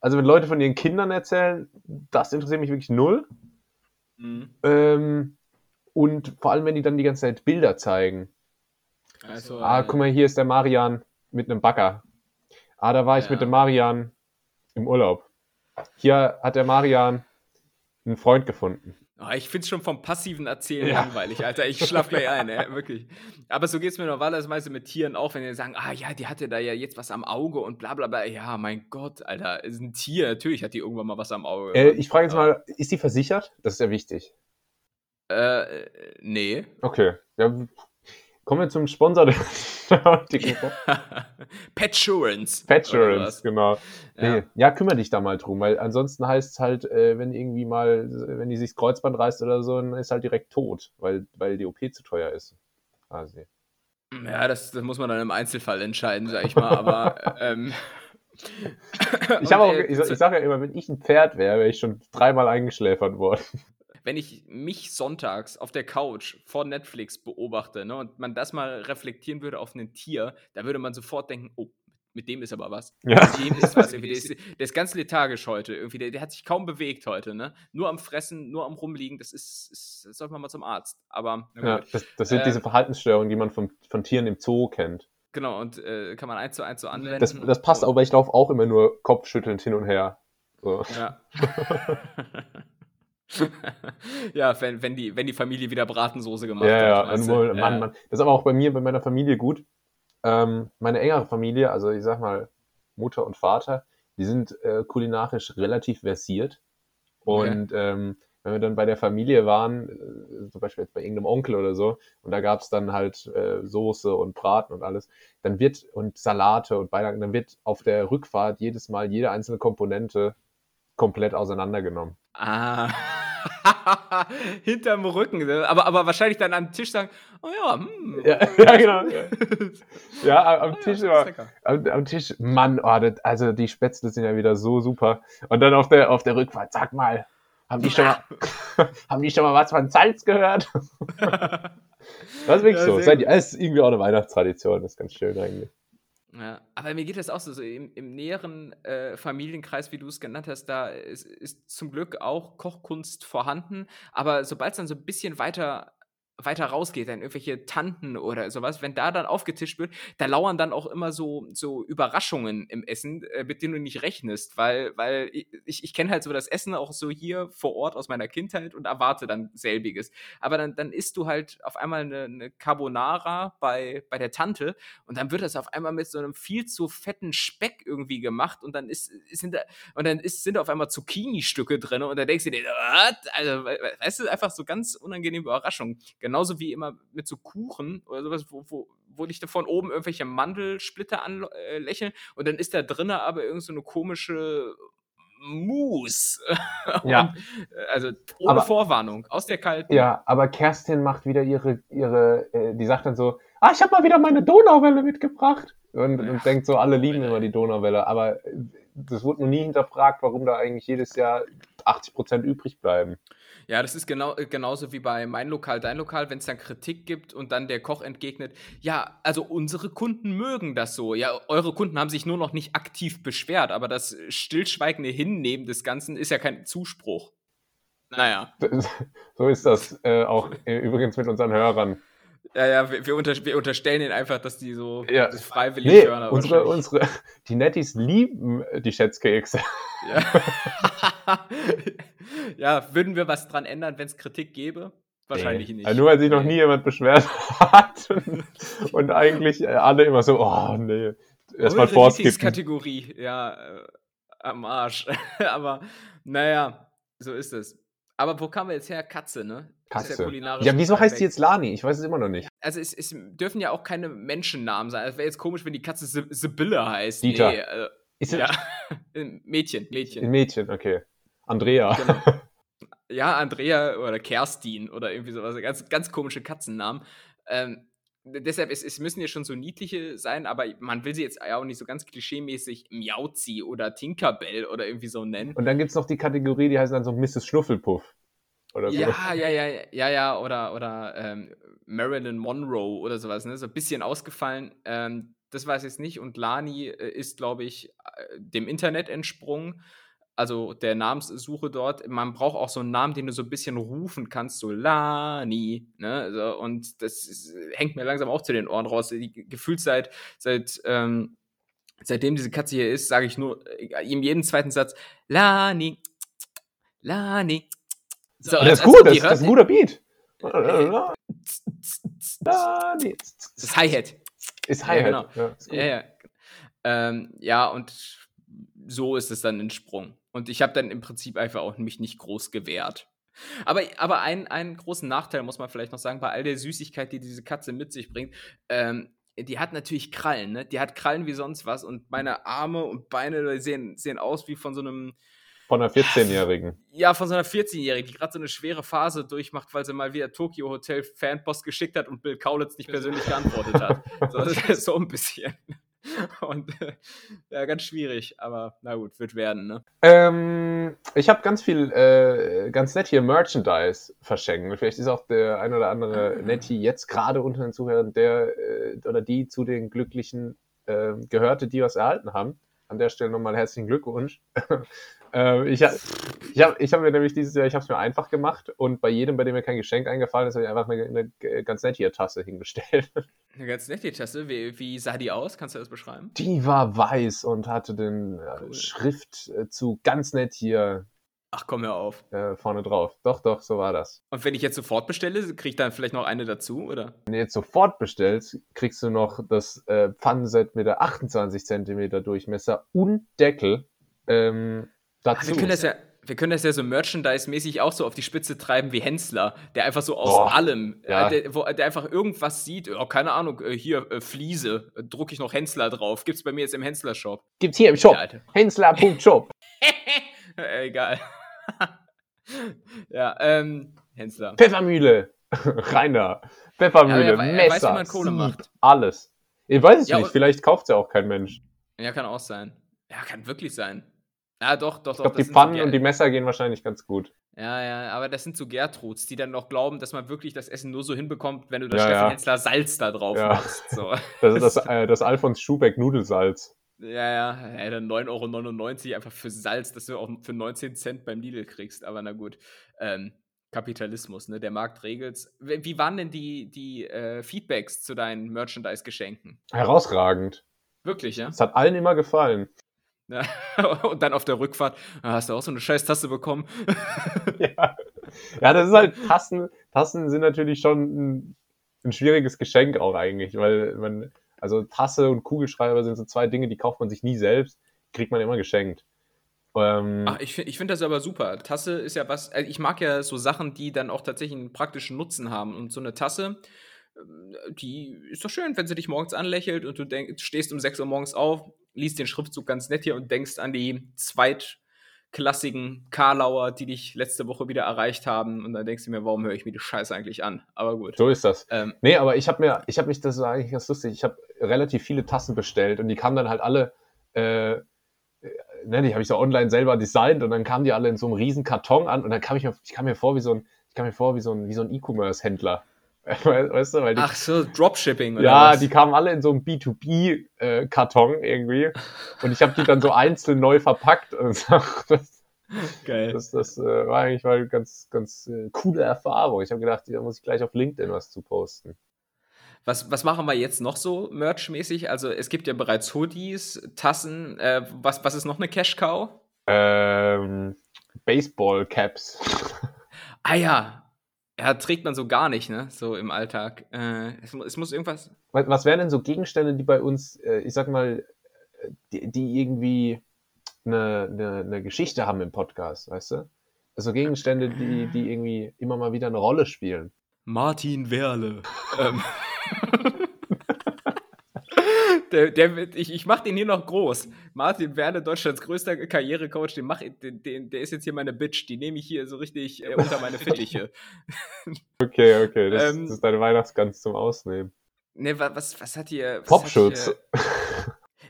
Also wenn Leute von ihren Kindern erzählen, das interessiert mich wirklich null. Mhm. Ähm, und vor allem, wenn die dann die ganze Zeit Bilder zeigen. Also, ah, äh, guck mal, hier ist der Marian mit einem Bagger. Ah, da war ich ja. mit dem Marian im Urlaub. Hier hat der Marian einen Freund gefunden. Oh, ich finde es schon vom passiven Erzählen ja. langweilig, Alter. Ich schlaf gleich ein, ey, wirklich. Aber so geht es mir normalerweise mit Tieren auch, wenn die sagen, ah ja, die hatte da ja jetzt was am Auge und bla bla bla. Ja, mein Gott, Alter, ist ein Tier. Natürlich hat die irgendwann mal was am Auge. Äh, ich frage jetzt mal, ist die versichert? Das ist ja wichtig. Äh, nee. Okay. Ja, Kommen wir zum Sponsor der heutigen Petsurance. Petsurance, genau. Ja. Nee. ja, kümmere dich da mal drum, weil ansonsten heißt es halt, äh, wenn irgendwie mal, wenn die sich das Kreuzband reißt oder so, dann ist halt direkt tot, weil, weil die OP zu teuer ist. Quasi. Ja, das, das muss man dann im Einzelfall entscheiden, sag ich mal, aber. ähm, ich, auch, äh, ich, ich sage ja immer, wenn ich ein Pferd wäre, wäre ich schon dreimal eingeschläfert worden wenn ich mich sonntags auf der Couch vor Netflix beobachte ne, und man das mal reflektieren würde auf ein Tier, da würde man sofort denken, oh, mit dem ist aber was. Ja. Mit dem ist was. Der ist, der ist ganz lethargisch heute. Irgendwie, der, der, hat sich kaum bewegt heute. Ne? Nur am Fressen, nur am Rumliegen. Das ist, ist das sollte man mal zum Arzt. Aber ja, das, das, sind äh, diese Verhaltensstörungen, die man von, von Tieren im Zoo kennt. Genau, und äh, kann man eins zu eins so anwenden. Das, das passt, aber ich laufe auch immer nur kopfschüttelnd hin und her. So. Ja. ja, wenn, wenn, die, wenn die Familie wieder Bratensoße gemacht ja, hat. Ja, also, Mann, Mann. Das ist aber auch bei mir, bei meiner Familie gut. Ähm, meine engere Familie, also ich sag mal Mutter und Vater, die sind äh, kulinarisch relativ versiert. Und okay. ähm, wenn wir dann bei der Familie waren, äh, zum Beispiel jetzt bei irgendeinem Onkel oder so, und da gab es dann halt äh, Soße und Braten und alles, dann wird, und Salate und Beilagen, dann wird auf der Rückfahrt jedes Mal jede einzelne Komponente komplett auseinandergenommen. Ah. Hinterm Rücken. Ne? Aber, aber wahrscheinlich dann am Tisch sagen, oh ja, hm. ja, ja, genau. Ja, am, oh, Tisch ja, am, am, Tisch, Mann, oh, das, also die Spätzle sind ja wieder so super. Und dann auf der, auf der Rückfahrt, sag mal, haben die schon mal, haben die schon mal was von Salz gehört? das ist wirklich so. Das ist irgendwie auch eine Weihnachtstradition, das ist ganz schön eigentlich. Ja, aber mir geht das auch so, so im, im näheren äh, Familienkreis, wie du es genannt hast, da ist, ist zum Glück auch Kochkunst vorhanden. Aber sobald es dann so ein bisschen weiter weiter rausgeht, dann irgendwelche Tanten oder sowas, wenn da dann aufgetischt wird, da lauern dann auch immer so, so Überraschungen im Essen, äh, mit denen du nicht rechnest, weil, weil ich, ich kenne halt so das Essen auch so hier vor Ort aus meiner Kindheit und erwarte dann selbiges. Aber dann, dann isst du halt auf einmal eine, eine Carbonara bei, bei der Tante und dann wird das auf einmal mit so einem viel zu fetten Speck irgendwie gemacht und dann ist, sind da, und dann ist, sind auf einmal Zucchini-Stücke drin und dann denkst du dir, was? Also, weißt du, einfach so ganz unangenehme Überraschungen Genauso wie immer mit so Kuchen oder sowas, wo, wo, wo dich da von oben irgendwelche Mandelsplitter anlächeln äh, und dann ist da drinnen aber irgend so eine komische Mousse. Ja. Äh, also ohne aber, Vorwarnung, aus der kalten. Ja, aber Kerstin macht wieder ihre, ihre äh, die sagt dann so, ah, ich habe mal wieder meine Donauwelle mitgebracht. Und, ja. und denkt so, alle lieben immer die Donauwelle. Aber äh, das wurde noch nie hinterfragt, warum da eigentlich jedes Jahr 80 Prozent übrig bleiben. Ja, das ist genau, äh, genauso wie bei Mein Lokal, Dein Lokal, wenn es dann Kritik gibt und dann der Koch entgegnet, ja, also unsere Kunden mögen das so. Ja, eure Kunden haben sich nur noch nicht aktiv beschwert, aber das stillschweigende Hinnehmen des Ganzen ist ja kein Zuspruch. Naja. So ist das äh, auch äh, übrigens mit unseren Hörern. Ja, ja, wir, wir, unter, wir, unterstellen ihnen einfach, dass die so ja. freiwillig nee, hören. Unsere, unsere, die Netties lieben die Schätzkekse. Ja. ja, würden wir was dran ändern, wenn es Kritik gäbe? Wahrscheinlich nee. nicht. Also nur weil sich noch nie jemand beschwert hat und, und eigentlich alle immer so, oh nee, erstmal vorskippen. Kategorie, ja, äh, am Arsch. Aber naja, so ist es. Aber wo kamen wir jetzt her? Katze, ne? Katze. Ja, ja, wieso heißt die jetzt Lani? Ich weiß es immer noch nicht. Also es, es dürfen ja auch keine Menschennamen sein. Es wäre jetzt komisch, wenn die Katze Sibylle heißt. Dieter. Nee, äh, ist ja, Mädchen, Mädchen. Mädchen, okay. Andrea. Genau. Ja, Andrea oder Kerstin oder irgendwie sowas. Ganz, ganz komische Katzennamen. Ähm, deshalb, es, es müssen ja schon so niedliche sein, aber man will sie jetzt auch nicht so ganz klischeemäßig Miauzi oder Tinkerbell oder irgendwie so nennen. Und dann gibt es noch die Kategorie, die heißt dann so Mrs. Schnuffelpuff. oder so. Ja, ja, ja, ja, ja, oder, oder ähm, Marilyn Monroe oder sowas, ne? So ein bisschen ausgefallen. Ähm, das weiß ich jetzt nicht. Und Lani äh, ist, glaube ich, äh, dem Internet entsprungen. Also der Namenssuche dort. Man braucht auch so einen Namen, den du so ein bisschen rufen kannst, so Lani. Ne? So, und das ist, hängt mir langsam auch zu den Ohren raus. Die, gefühlt seit, seit ähm, seitdem diese Katze hier ist, sage ich nur äh, in jedem zweiten Satz Lani, Lani. So, das ist gut, das, das ist ein guter Beat. Lani. Das Hi-Hat. Ist Hi-Hat. Ja, genau. ja, ja. Ähm, ja, und so ist es dann entsprungen. Und ich habe dann im Prinzip einfach auch mich nicht groß gewehrt. Aber, aber ein, einen großen Nachteil muss man vielleicht noch sagen, bei all der Süßigkeit, die diese Katze mit sich bringt, ähm, die hat natürlich Krallen, ne? Die hat Krallen wie sonst was und meine Arme und Beine sehen, sehen aus wie von so einem. Von einer 14-Jährigen. Ja, von so einer 14-Jährigen, die gerade so eine schwere Phase durchmacht, weil sie mal wieder Tokyo Hotel Fanpost geschickt hat und Bill Kaulitz nicht persönlich geantwortet hat. So, so ein bisschen. Und äh, ja, ganz schwierig, aber na gut, wird werden, ne? Ähm, ich habe ganz viel, äh, ganz nett hier Merchandise verschenken. Vielleicht ist auch der ein oder andere. Netti jetzt gerade unter den Zuhörern, der äh, oder die zu den Glücklichen äh, gehörte, die was erhalten haben. An der Stelle nochmal herzlichen Glückwunsch. Äh, ich habe ich hab, ich hab mir nämlich dieses Jahr, ich habe es mir einfach gemacht und bei jedem, bei dem mir kein Geschenk eingefallen ist, habe ich einfach eine, eine ganz nette Tasse hingestellt. Eine ganz nette Tasse? Wie, wie, sah die aus? Kannst du das beschreiben? Die war weiß und hatte den äh, cool. Schrift äh, zu ganz nett hier. Ach, komm hör auf. Äh, vorne drauf. Doch, doch, so war das. Und wenn ich jetzt sofort bestelle, krieg ich dann vielleicht noch eine dazu, oder? Wenn du jetzt sofort bestellst, kriegst du noch das äh, Pfannenset mit der 28 cm Durchmesser und Deckel. Ähm, dazu. Ach, wir können das ja, wir können das ja so Merchandise-mäßig auch so auf die Spitze treiben wie Hensler, der einfach so aus Boah, allem, äh, ja. der, wo, der, einfach irgendwas sieht, oh, keine Ahnung, äh, hier, äh, Fliese, drucke ich noch Hensler drauf. Gibt's bei mir jetzt im Hensler-Shop. Gibt's hier im Shop. Ja, Hensler.shop. Egal. ja, ähm, Hensler. Pfeffermühle. Rainer. Pfeffermühle, ja, er, er Messer, weiß, wie man Kohle macht. alles. Ich weiß es ja, nicht, vielleicht kauft es ja auch kein Mensch. Ja, kann auch sein. Ja, kann wirklich sein. Ja, doch, doch, ich glaube, die Pfannen so und die Messer gehen wahrscheinlich ganz gut. Ja, ja, aber das sind so Gertruds, die dann noch glauben, dass man wirklich das Essen nur so hinbekommt, wenn du das ja, Steffen ja. Hensler Salz da drauf ja. machst. So. Das ist das, äh, das Alfons Schubeck Nudelsalz. Ja, ja, ja dann 9,99 Euro einfach für Salz, das du auch für 19 Cent beim Lidl kriegst. Aber na gut. Ähm, Kapitalismus, ne? Der Markt regelt's. Wie waren denn die, die äh, Feedbacks zu deinen Merchandise-Geschenken? Herausragend. Wirklich, ja? Es hat allen immer gefallen. Und dann auf der Rückfahrt ah, hast du auch so eine scheiß Tasse bekommen. ja. ja, das ist halt, Tassen, Tassen sind natürlich schon ein, ein schwieriges Geschenk auch eigentlich, weil man, also Tasse und Kugelschreiber sind so zwei Dinge, die kauft man sich nie selbst, kriegt man immer geschenkt. Ähm, Ach, ich finde ich find das aber super. Tasse ist ja was, also ich mag ja so Sachen, die dann auch tatsächlich einen praktischen Nutzen haben. Und so eine Tasse, ähm, die ist doch schön, wenn sie dich morgens anlächelt und du denk, stehst um 6 Uhr morgens auf, liest den Schriftzug ganz nett hier und denkst an die zweitklassigen Karlauer, die dich letzte Woche wieder erreicht haben. Und dann denkst du mir, warum höre ich mir die Scheiße eigentlich an? Aber gut. So ist das. Ähm, nee, aber ich habe mir, ich habe mich, das war eigentlich ganz lustig, ich habe relativ viele Tassen bestellt und die kamen dann halt alle, äh, äh ne, die habe ich so online selber designt und dann kamen die alle in so einem riesen Karton an und dann kam ich mir, ich kam mir vor wie so ein, ich kam mir vor wie so ein, wie so ein E-Commerce-Händler. Weißt du, weil die, Ach so, Dropshipping oder Ja, was? die kamen alle in so einem B2B-Karton äh, irgendwie. Und ich habe die dann so einzeln neu verpackt. Und das, Geil. Das, das äh, war eigentlich mal eine ganz, ganz äh, coole Erfahrung. Ich habe gedacht, da muss ich gleich auf LinkedIn was zu posten. Was, was machen wir jetzt noch so merchmäßig? Also es gibt ja bereits Hoodies, Tassen. Äh, was, was ist noch eine Cash-Cow? Ähm, Baseball-Caps. Ah ja, ja, trägt man so gar nicht, ne? So im Alltag. Äh, es, es, muss irgendwas. Was, was wären denn so Gegenstände, die bei uns, äh, ich sag mal, die, die irgendwie eine, eine, eine, Geschichte haben im Podcast, weißt du? Also Gegenstände, die, die irgendwie immer mal wieder eine Rolle spielen. Martin Werle. ähm. Der, der, ich, ich mache den hier noch groß. Martin Werle, Deutschlands größter Karrierecoach, den mach, den, den, der ist jetzt hier meine Bitch. Die nehme ich hier so richtig äh, unter meine Fittiche. okay, okay. Das, ähm, das ist deine Weihnachtsgans zum Ausnehmen. Ne, was, was hat hier. Popschutz.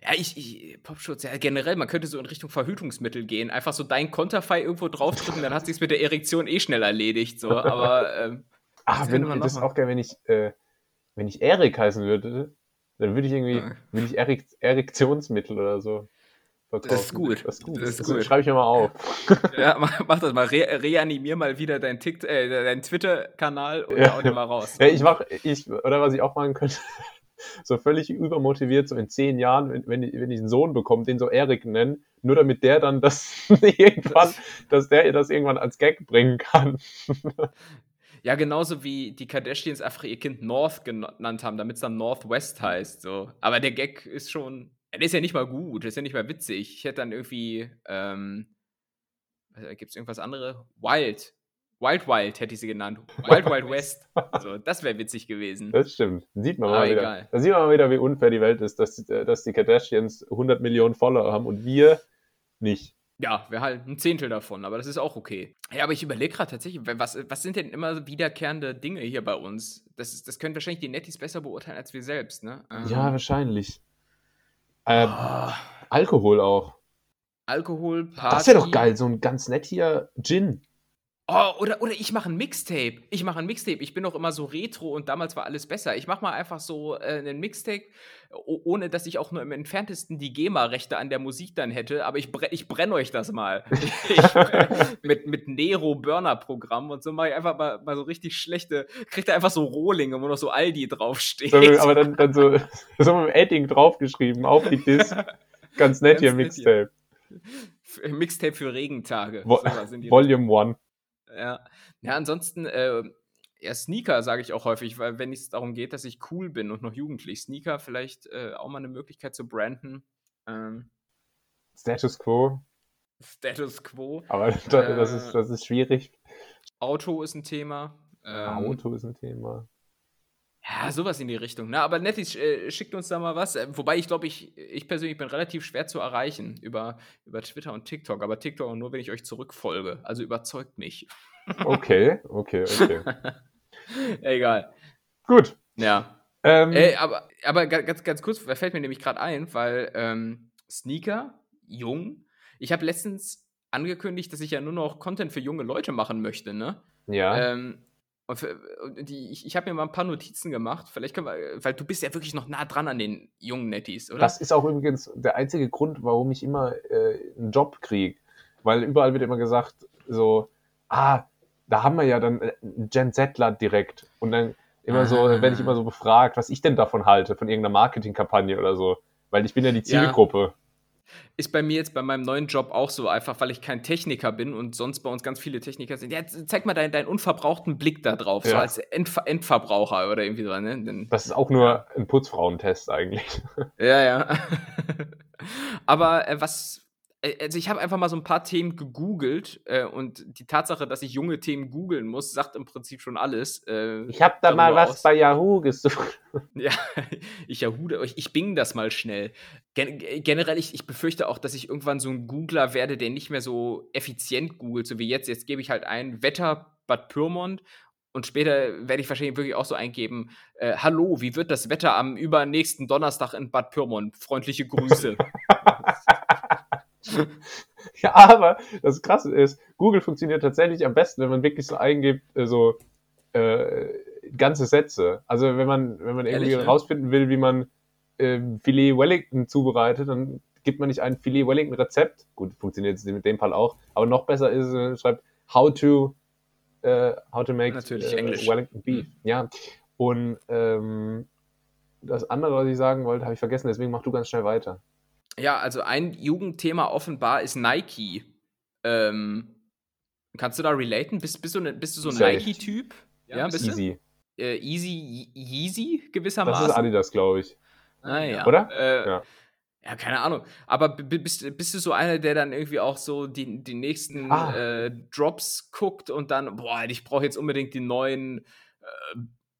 Ja, ich, ich Popschutz, ja, generell, man könnte so in Richtung Verhütungsmittel gehen. Einfach so dein Konterfei irgendwo draufdrücken, dann hat sich's mit der Erektion eh schnell erledigt. So. Aber ähm, Ach, wenn, das ist auch geil, wenn ich, äh, wenn ich Erik heißen würde, dann würde ich irgendwie, ja. würde ich Erik, Erektionsmittel oder so. Verkaufen. Das ist gut. Das ist gut. Das, ist das gut. schreibe ich mir mal auf. Ja, mach, mach das mal. Re reanimier mal wieder deinen, äh, deinen Twitter-Kanal und ja. hau den mal raus. Ja, ich mach, ich, oder was ich auch machen könnte, so völlig übermotiviert, so in zehn Jahren, wenn, wenn, ich, wenn ich einen Sohn bekomme, den so Erik nennen, nur damit der dann das irgendwann, dass der das irgendwann als Gag bringen kann. Ja, genauso wie die Kardashians einfach ihr Kind North genannt haben, damit es dann Northwest heißt. So. Aber der Gag ist schon. Der ist ja nicht mal gut, der ist ja nicht mal witzig. Ich hätte dann irgendwie. Ähm, Gibt es irgendwas anderes? Wild. Wild Wild hätte ich sie genannt. Wild Wild West. Also, das wäre witzig gewesen. Das stimmt. Sieht man mal wieder. Da sieht man mal wieder, wie unfair die Welt ist, dass, dass die Kardashians 100 Millionen Follower haben und wir nicht. Ja, wir halt ein Zehntel davon, aber das ist auch okay. Ja, aber ich überlege gerade tatsächlich, was, was sind denn immer wiederkehrende Dinge hier bei uns? Das, das können wahrscheinlich die Netties besser beurteilen als wir selbst, ne? Ähm, ja, wahrscheinlich. Ähm, oh. Alkohol auch. Alkohol, Party. Das wäre doch geil, so ein ganz nett hier Gin. Oh, oder, oder ich mache ein Mixtape. Ich mache ein Mixtape. Ich bin doch immer so retro und damals war alles besser. Ich mache mal einfach so äh, einen Mixtape, ohne dass ich auch nur im entferntesten die GEMA-Rechte an der Musik dann hätte. Aber ich, bre ich brenne euch das mal. ich, äh, mit, mit Nero-Burner-Programm und so mache ich einfach mal, mal so richtig schlechte. Kriegt er einfach so Rohlinge, wo noch so Aldi draufsteht. aber dann, dann so, so mit dem Edding draufgeschrieben auf die Disc. Ganz nett Ganz hier, Mixtape. Mixtape für Regentage. Vo Volume 1. Ja, ja ansonsten, äh, ja, Sneaker sage ich auch häufig, weil wenn es darum geht, dass ich cool bin und noch jugendlich, Sneaker vielleicht äh, auch mal eine Möglichkeit zu branden. Ähm, Status Quo. Status Quo. Aber das, das, ist, das ist schwierig. Auto ist ein Thema. Ähm, Auto ist ein Thema. Ja, sowas in die Richtung. Ne? Aber Nettis, äh, schickt uns da mal was. Äh, wobei ich glaube, ich, ich persönlich bin relativ schwer zu erreichen über, über Twitter und TikTok. Aber TikTok nur, wenn ich euch zurückfolge. Also überzeugt mich. Okay, okay, okay. Egal. Gut. Ja. Ähm, äh, aber, aber ganz, ganz kurz, fällt mir nämlich gerade ein, weil ähm, Sneaker, jung. Ich habe letztens angekündigt, dass ich ja nur noch Content für junge Leute machen möchte, ne? Ja. Ähm, und, die, ich, ich habe mir mal ein paar Notizen gemacht. Vielleicht können wir, weil du bist ja wirklich noch nah dran an den jungen Netties, oder? Das ist auch übrigens der einzige Grund, warum ich immer äh, einen Job kriege. Weil überall wird immer gesagt, so, ah, da haben wir ja dann einen Gen Zler direkt. Und dann immer so, ah. werde ich immer so befragt, was ich denn davon halte, von irgendeiner Marketingkampagne oder so. Weil ich bin ja die Zielgruppe. Ja ist bei mir jetzt bei meinem neuen Job auch so, einfach weil ich kein Techniker bin und sonst bei uns ganz viele Techniker sind. Ja, zeig mal deinen, deinen unverbrauchten Blick da drauf, ja. so als Endver Endverbraucher oder irgendwie so. Ne? Das ist auch nur ein Putzfrauentest eigentlich. Ja, ja. Aber äh, was, also ich habe einfach mal so ein paar Themen gegoogelt äh, und die Tatsache, dass ich junge Themen googeln muss, sagt im Prinzip schon alles. Äh, ich habe da mal was aus. bei Yahoo gesucht. Ja, ich Yahoo, ich, ich bing das mal schnell. Gen generell, ich, ich befürchte auch, dass ich irgendwann so ein Googler werde, der nicht mehr so effizient googelt, so wie jetzt. Jetzt gebe ich halt ein Wetter Bad Pyrmont und später werde ich wahrscheinlich wirklich auch so eingeben: äh, Hallo, wie wird das Wetter am übernächsten Donnerstag in Bad Pyrmont? Freundliche Grüße. ja, aber das Krasse ist, Google funktioniert tatsächlich am besten, wenn man wirklich so eingibt, äh, so äh, ganze Sätze. Also wenn man, wenn man irgendwie Ehrlich, rausfinden will, wie man äh, Filet Wellington zubereitet, dann gibt man nicht ein Filet Wellington Rezept. Gut, funktioniert es in dem Fall auch. Aber noch besser ist, äh, schreibt how to äh, how to make äh, Wellington Beef. Mhm. Ja. Und ähm, das andere, was ich sagen wollte, habe ich vergessen, deswegen mach du ganz schnell weiter. Ja, also ein Jugendthema offenbar ist Nike. Ähm, kannst du da relaten? Bist, bist, du, ne, bist du so ein Nike-Typ? Ja, bist easy. Du? Äh, easy, Yeezy gewissermaßen. Das ist Adidas, glaube ich. Ah, ja. Oder? Äh, ja. Ja, keine Ahnung. Aber bist, bist du so einer, der dann irgendwie auch so die, die nächsten ah. äh, Drops guckt und dann, boah, ich brauche jetzt unbedingt die neuen äh,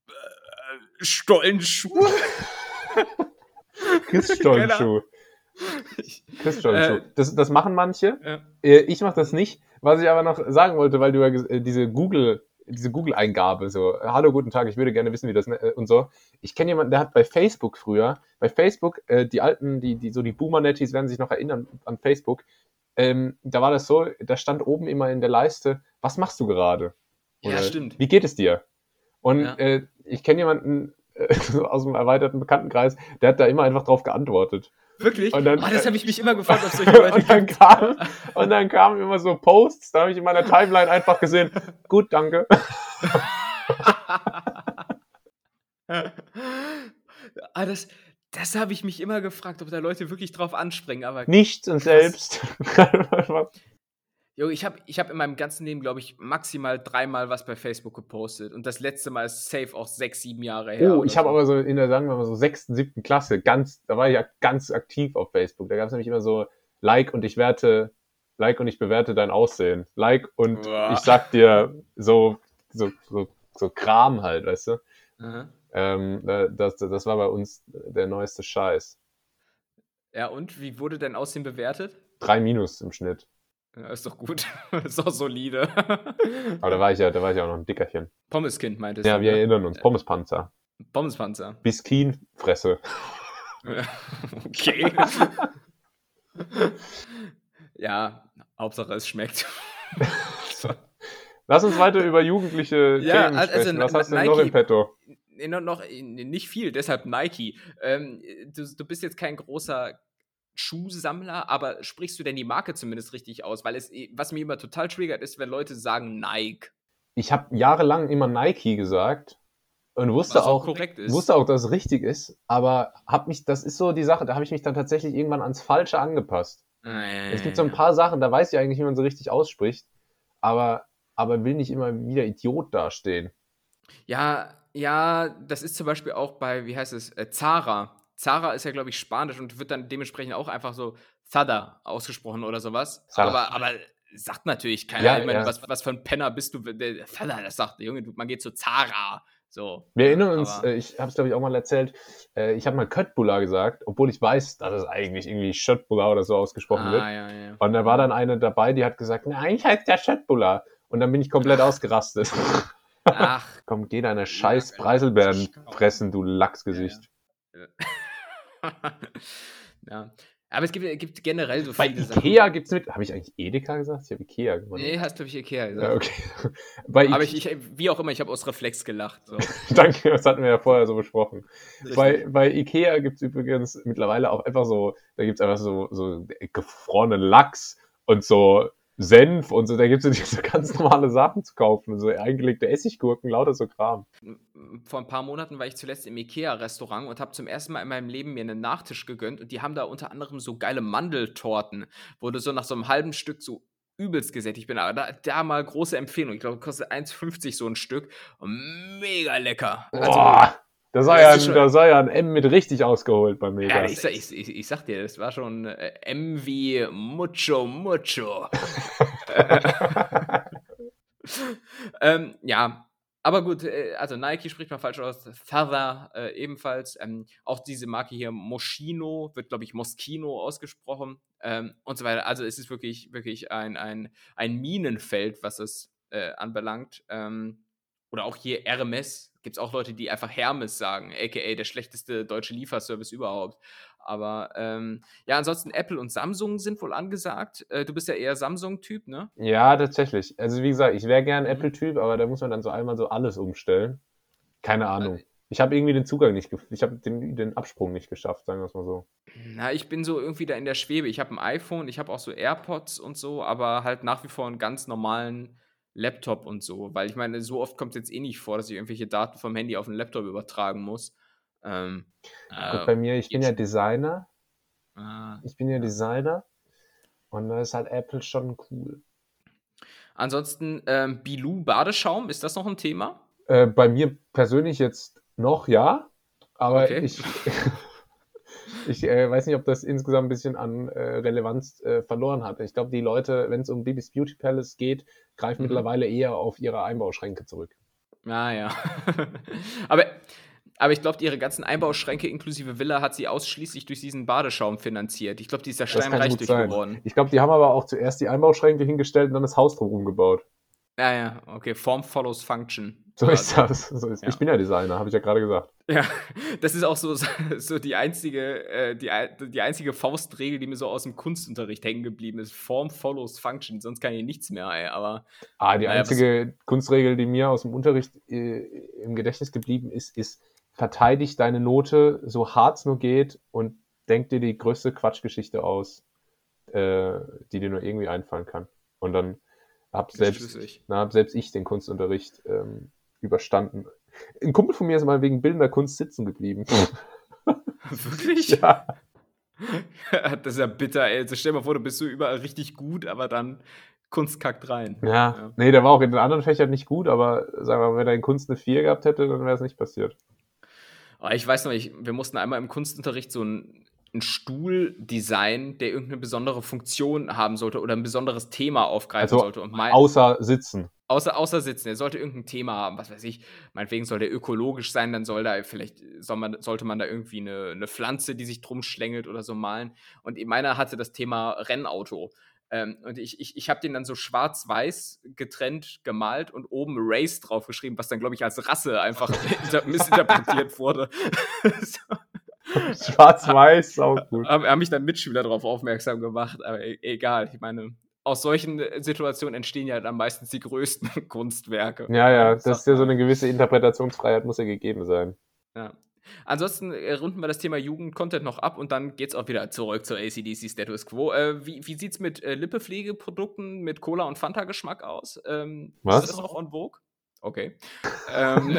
äh Stollenschuhe? Stollenschuhe. Chris äh, das, das machen manche. Ja. Äh, ich mache das nicht. Was ich aber noch sagen wollte, weil du ja äh, diese Google diese Google-Eingabe, so, hallo, guten Tag, ich würde gerne wissen, wie das, ne, und so. Ich kenne jemanden, der hat bei Facebook früher, bei Facebook, äh, die alten, die, die, so die Boomer-Netties werden sich noch erinnern an Facebook, ähm, da war das so, da stand oben immer in der Leiste, was machst du gerade? ja, stimmt. Wie geht es dir? Und ja. äh, ich kenne jemanden äh, aus dem erweiterten Bekanntenkreis, der hat da immer einfach drauf geantwortet. Wirklich? Und dann, oh, das habe ich mich immer gefragt, ob solche Leute und, dann kam, und dann kamen immer so Posts, da habe ich in meiner Timeline einfach gesehen, gut, danke. ah, das, das habe ich mich immer gefragt, ob da Leute wirklich drauf anspringen, aber. Nichts und selbst. Jo, ich habe ich hab in meinem ganzen Leben, glaube ich, maximal dreimal was bei Facebook gepostet. Und das letzte Mal ist safe auch sechs, sieben Jahre her. Oh, ich habe so. aber so in der, sagen wir mal, so sechsten, siebten Klasse, ganz, da war ich ja ganz aktiv auf Facebook. Da gab es nämlich immer so Like und ich werte, Like und ich bewerte dein Aussehen. Like und Boah. ich sag dir so, so, so, so Kram halt, weißt du? Ähm, das, das war bei uns der neueste Scheiß. Ja, und wie wurde dein Aussehen bewertet? Drei Minus im Schnitt. Ja, ist doch gut. ist doch solide. Aber da war ich ja, da war ich ja auch noch ein Dickerchen. Pommeskind meintest ja, du? Ja, wir ne? erinnern uns. Pommespanzer. Pommespanzer. Biskinfresse. okay. ja, Hauptsache es schmeckt. Lass uns weiter über jugendliche ja, Themen also sprechen. Was hast du denn noch im Petto? Noch, nicht viel, deshalb Nike. Ähm, du, du bist jetzt kein großer Schuhsammler, aber sprichst du denn die Marke zumindest richtig aus? Weil es, was mir immer total triggert, ist, wenn Leute sagen Nike. Ich habe jahrelang immer Nike gesagt und wusste auch, auch wusste auch, dass es richtig ist, aber habe mich, das ist so die Sache, da habe ich mich dann tatsächlich irgendwann ans Falsche angepasst. Äh. Es gibt so ein paar Sachen, da weiß ich eigentlich, wie man so richtig ausspricht, aber, aber will nicht immer wieder Idiot dastehen. Ja, ja, das ist zum Beispiel auch bei, wie heißt es, äh, Zara. Zara ist ja, glaube ich, Spanisch und wird dann dementsprechend auch einfach so Zada ausgesprochen oder sowas. Aber, aber sagt natürlich keiner. Ja, ich meine, ja. was, was für ein Penner bist du? Zada, das sagt, Junge, man geht zu Zara. So. Wir erinnern uns, äh, ich habe es glaube ich auch mal erzählt, äh, ich habe mal Köttbullar gesagt, obwohl ich weiß, dass es eigentlich irgendwie Schöttbullar oder so ausgesprochen ah, wird. Ja, ja. Und da war dann eine dabei, die hat gesagt, nein, ich heiße der Schöttbullar. Und dann bin ich komplett ausgerastet. Ach. Komm, geh deine scheiß Preiselbeeren fressen, du Lachsgesicht. Ja. ja. Aber es gibt, gibt generell so viele Bei Ikea gibt es mit. Habe ich eigentlich Edeka gesagt? Ich habe Ikea gemacht. Nee, hast du ich Ikea gesagt. Ja, okay. Bei Aber ich, ich, wie auch immer, ich habe aus Reflex gelacht. So. Danke, das hatten wir ja vorher so besprochen. Bei, bei Ikea gibt es übrigens mittlerweile auch einfach so, da gibt es einfach so, so gefrorenen Lachs und so Senf und so, da gibt es ja diese ganz normale Sachen zu kaufen, so eingelegte Essiggurken, lauter so Kram. Vor ein paar Monaten war ich zuletzt im Ikea-Restaurant und habe zum ersten Mal in meinem Leben mir einen Nachtisch gegönnt und die haben da unter anderem so geile Mandeltorten, wo du so nach so einem halben Stück so übelst gesättigt bin. Aber da, da mal große Empfehlung. Ich glaube, kostet 1,50 so ein Stück. mega lecker. Also, Boah. Da sei, ja, da sei ja ein M mit richtig ausgeholt bei mir. Ja, ich, ich, ich, ich, sag dir, das war schon äh, M wie Mucho Mucho. ähm, ja, aber gut, äh, also Nike spricht man falsch aus, Feather äh, ebenfalls. Ähm, auch diese Marke hier Moschino wird, glaube ich, Moschino ausgesprochen ähm, und so weiter. Also es ist wirklich, wirklich ein, ein, ein Minenfeld, was es äh, anbelangt. Ähm, oder auch hier Hermes, gibt es auch Leute, die einfach Hermes sagen, aka der schlechteste deutsche Lieferservice überhaupt. Aber ähm, ja, ansonsten Apple und Samsung sind wohl angesagt. Äh, du bist ja eher Samsung-Typ, ne? Ja, tatsächlich. Also wie gesagt, ich wäre gern mhm. Apple-Typ, aber da muss man dann so einmal so alles umstellen. Keine Ahnung. Ich habe irgendwie den Zugang nicht, ich habe den, den Absprung nicht geschafft, sagen wir es mal so. Na, ich bin so irgendwie da in der Schwebe. Ich habe ein iPhone, ich habe auch so AirPods und so, aber halt nach wie vor einen ganz normalen Laptop und so, weil ich meine, so oft kommt es jetzt eh nicht vor, dass ich irgendwelche Daten vom Handy auf den Laptop übertragen muss. Ähm, Gut, bei mir, ich bin ja Designer. Ah. Ich bin ja Designer und da ist halt Apple schon cool. Ansonsten, ähm, Bilou Badeschaum, ist das noch ein Thema? Äh, bei mir persönlich jetzt noch ja, aber okay. ich, ich äh, weiß nicht, ob das insgesamt ein bisschen an äh, Relevanz äh, verloren hat. Ich glaube, die Leute, wenn es um Bibis Beauty Palace geht, greifen mhm. mittlerweile eher auf ihre Einbauschränke zurück. Ah ja. aber, aber ich glaube, ihre ganzen Einbauschränke inklusive Villa hat sie ausschließlich durch diesen Badeschaum finanziert. Ich glaube, die ist da steinreich durch geworden. Ich glaube, die haben aber auch zuerst die Einbauschränke hingestellt und dann das Haus drum umgebaut. Ja, ja, okay. Form follows Function. So ist das. So ist. Ja. Ich bin ja Designer, habe ich ja gerade gesagt. Ja, das ist auch so, so die, einzige, äh, die, die einzige Faustregel, die mir so aus dem Kunstunterricht hängen geblieben ist. Form follows Function, sonst kann ich nichts mehr, ey. Aber, ah, die naja, einzige Kunstregel, die mir aus dem Unterricht äh, im Gedächtnis geblieben ist, ist, verteidig deine Note so hart es nur geht und denk dir die größte Quatschgeschichte aus, äh, die dir nur irgendwie einfallen kann. Und dann hab selbst, na, hab selbst ich den Kunstunterricht ähm, überstanden. Ein Kumpel von mir ist mal wegen bildender Kunst sitzen geblieben. Wirklich? Ja. das ist ja bitter, ey. Also stell dir mal vor, du bist so überall richtig gut, aber dann Kunst kackt rein. Ja, ja. nee, der war auch in den anderen Fächern nicht gut, aber sagen wir mal, wenn er in Kunst eine 4 gehabt hätte, dann wäre es nicht passiert. Oh, ich weiß noch, ich, wir mussten einmal im Kunstunterricht so ein einen Stuhl designen, der irgendeine besondere Funktion haben sollte oder ein besonderes Thema aufgreifen also sollte. Und mein, außer sitzen. Außer, außer sitzen. Er sollte irgendein Thema haben, was weiß ich. Meinetwegen soll der ökologisch sein, dann soll da vielleicht, soll man, sollte man da irgendwie eine, eine Pflanze, die sich drum schlängelt oder so malen. Und meiner hatte das Thema Rennauto. Ähm, und ich, ich, ich habe den dann so schwarz-weiß getrennt gemalt und oben Race draufgeschrieben, was dann, glaube ich, als Rasse einfach missinterpretiert wurde. so. Schwarz-Weiß, auch gut. Haben, mich dann Mitschüler darauf aufmerksam gemacht, aber e egal. Ich meine, aus solchen Situationen entstehen ja dann meistens die größten Kunstwerke. Ja, ja, das ist ja so eine gewisse Interpretationsfreiheit, muss ja gegeben sein. Ja. Ansonsten äh, runden wir das Thema Jugend-Content noch ab und dann geht es auch wieder zurück zur ACDC Status Quo. Äh, wie wie sieht es mit äh, Lippepflegeprodukten mit Cola- und Fanta-Geschmack aus? Ähm, Was? Ist das noch on Vogue? Okay. ähm,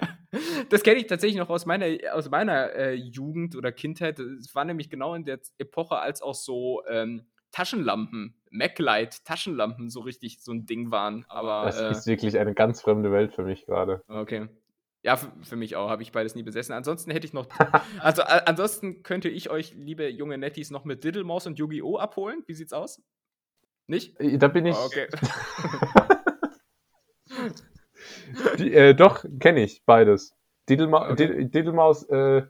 das kenne ich tatsächlich noch aus meiner, aus meiner äh, Jugend oder Kindheit. Es war nämlich genau in der Epoche, als auch so ähm, Taschenlampen, MacLight, Taschenlampen so richtig so ein Ding waren. Aber, das äh, ist wirklich eine ganz fremde Welt für mich gerade. Okay. Ja, für, mich auch, habe ich beides nie besessen. Ansonsten hätte ich noch. also, ansonsten könnte ich euch, liebe junge Netties, noch mit Diddlemaus und Yu-Gi-Oh! abholen. Wie sieht's aus? Nicht? Äh, da bin ich. Oh, okay. Die, äh, doch, kenne ich beides. Diddlema okay. Diddlemaus äh,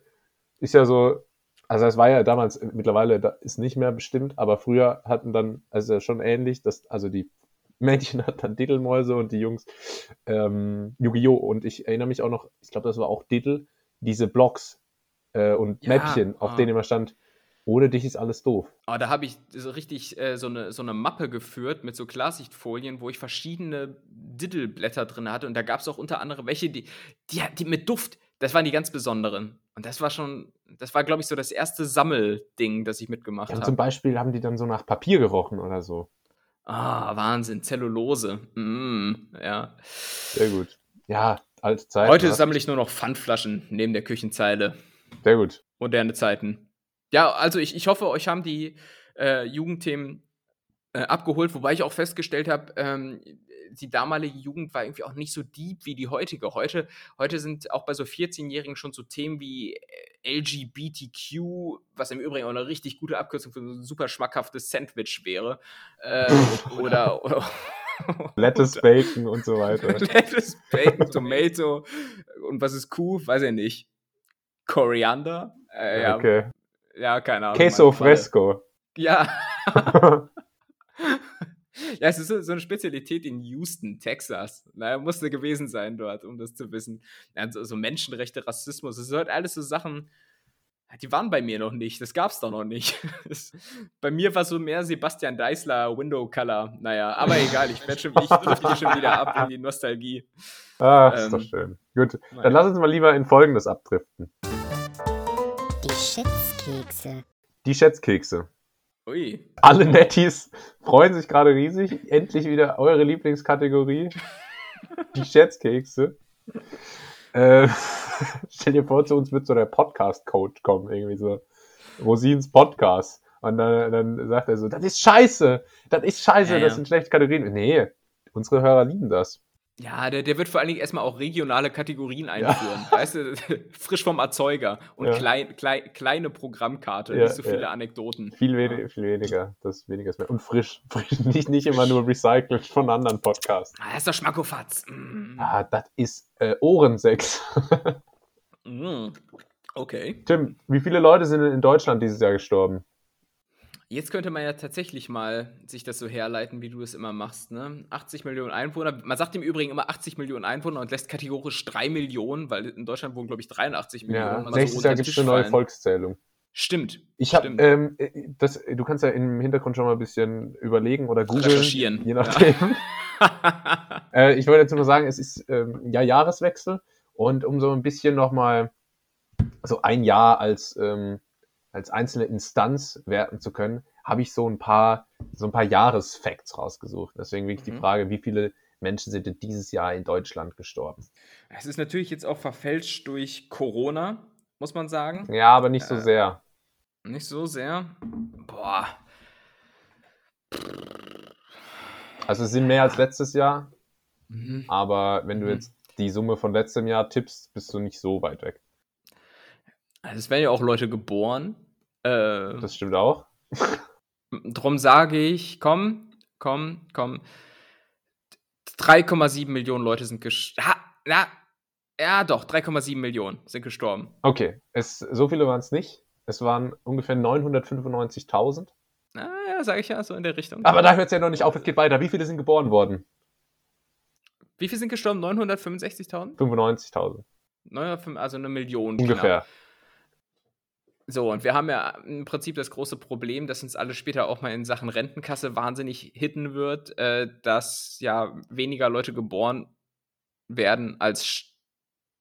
ist ja so, also es war ja damals, mittlerweile da ist nicht mehr bestimmt, aber früher hatten dann, also schon ähnlich, dass, also die Mädchen hatten dann Diddlemäuse und die Jungs ähm, Yu-Gi-Oh! Und ich erinnere mich auch noch, ich glaube, das war auch Diddle, diese Blocks äh, und ja, Mäppchen, auf ah. denen immer stand, ohne dich ist alles doof. Aber da habe ich so richtig äh, so, eine, so eine Mappe geführt mit so Klarsichtfolien, wo ich verschiedene Diddleblätter drin hatte. Und da gab es auch unter anderem welche, die, die, die mit Duft, das waren die ganz besonderen. Und das war schon, das war, glaube ich, so das erste Sammelding, das ich mitgemacht ja, habe. Zum Beispiel haben die dann so nach Papier gerochen oder so. Ah, Wahnsinn, Zellulose. Mm, ja. Sehr gut. Ja, alte Zeiten. Heute sammle ich nur noch Pfandflaschen neben der Küchenzeile. Sehr gut. Moderne Zeiten. Ja, also ich, ich hoffe, euch haben die äh, Jugendthemen äh, abgeholt, wobei ich auch festgestellt habe, ähm, die damalige Jugend war irgendwie auch nicht so deep wie die heutige. Heute, heute sind auch bei so 14-Jährigen schon so Themen wie äh, LGBTQ, was im Übrigen auch eine richtig gute Abkürzung für ein super schmackhaftes Sandwich wäre. Äh, oder, oder Lettuce, Bacon und so weiter. Lettuce, Bacon, Tomato und was ist Kuh? Weiß ich nicht. Koriander? Äh, okay. Ja, keine Ahnung. Queso Fresco. Ja. Ja, es ist so, so, eine Spezialität in Houston, Texas. Naja, musste gewesen sein dort, um das zu wissen. Ja, so, Menschenrechte, Rassismus, das sind halt alles so Sachen, die waren bei mir noch nicht. Das gab's doch noch nicht. Bei mir war so mehr Sebastian Deißler Window Color. Naja, aber egal, ich werde schon, ich schon wieder ab in die Nostalgie. Ah, ähm, ist doch schön. Gut, dann lass uns mal lieber in Folgendes abdriften. Schätzkekse. Die Schätzkekse. Ui. Alle Netties freuen sich gerade riesig. Endlich wieder eure Lieblingskategorie. Die Schätzkekse. Äh, stell dir vor, zu uns wird so der Podcast-Coach kommen, irgendwie so. Rosins Podcast. Und dann, dann sagt er so, das ist scheiße, das ist scheiße, ja, das sind schlechte Kategorien. Nee, unsere Hörer lieben das. Ja, der, der wird vor allen Dingen erstmal auch regionale Kategorien einführen. Ja. Weißt du, frisch vom Erzeuger und ja. klein, klein, kleine Programmkarte, ja, nicht so viele Anekdoten. Viel, we viel weniger, das ist weniger mehr. Und frisch, frisch nicht, nicht immer nur recycelt von anderen Podcasts. Ah, das ist doch Schmackofatz. Mm. Ah, das ist äh, Ohrensex. mm. Okay. Tim, wie viele Leute sind in Deutschland dieses Jahr gestorben? Jetzt könnte man ja tatsächlich mal sich das so herleiten, wie du es immer machst. Ne? 80 Millionen Einwohner. Man sagt im Übrigen immer 80 Millionen Einwohner und lässt kategorisch 3 Millionen, weil in Deutschland wohnen, glaube ich, 83 Millionen. Ja, nächstes Jahr gibt es eine neue Volkszählung. Stimmt. Ich habe, ähm, das, du kannst ja im Hintergrund schon mal ein bisschen überlegen oder googeln, je nachdem. Ja. äh, ich wollte jetzt nur sagen, es ist ähm, ja Jahreswechsel und um so ein bisschen nochmal so ein Jahr als ähm, als einzelne Instanz werten zu können, habe ich so ein paar, so ein paar Jahresfacts rausgesucht. Deswegen wirklich mhm. die Frage, wie viele Menschen sind denn dieses Jahr in Deutschland gestorben? Es ist natürlich jetzt auch verfälscht durch Corona, muss man sagen. Ja, aber nicht so äh, sehr. Nicht so sehr. Boah. Also es sind mehr als letztes Jahr. Mhm. Aber wenn du mhm. jetzt die Summe von letztem Jahr tippst, bist du nicht so weit weg. Also es werden ja auch Leute geboren, äh, das stimmt auch. Drum sage ich, komm, komm, komm. 3,7 Millionen Leute sind gestorben. Ja, ja, doch, 3,7 Millionen sind gestorben. Okay, es, so viele waren es nicht. Es waren ungefähr 995.000. Ah, ja, sage ich ja, so in der Richtung. Aber da hört es ja noch nicht auf, es geht weiter. Wie viele sind geboren worden? Wie viele sind gestorben? 965.000? 95.000. Also eine Million. Ungefähr. Genau. So, und wir haben ja im Prinzip das große Problem, dass uns alle später auch mal in Sachen Rentenkasse wahnsinnig hitten wird, äh, dass ja weniger Leute geboren werden als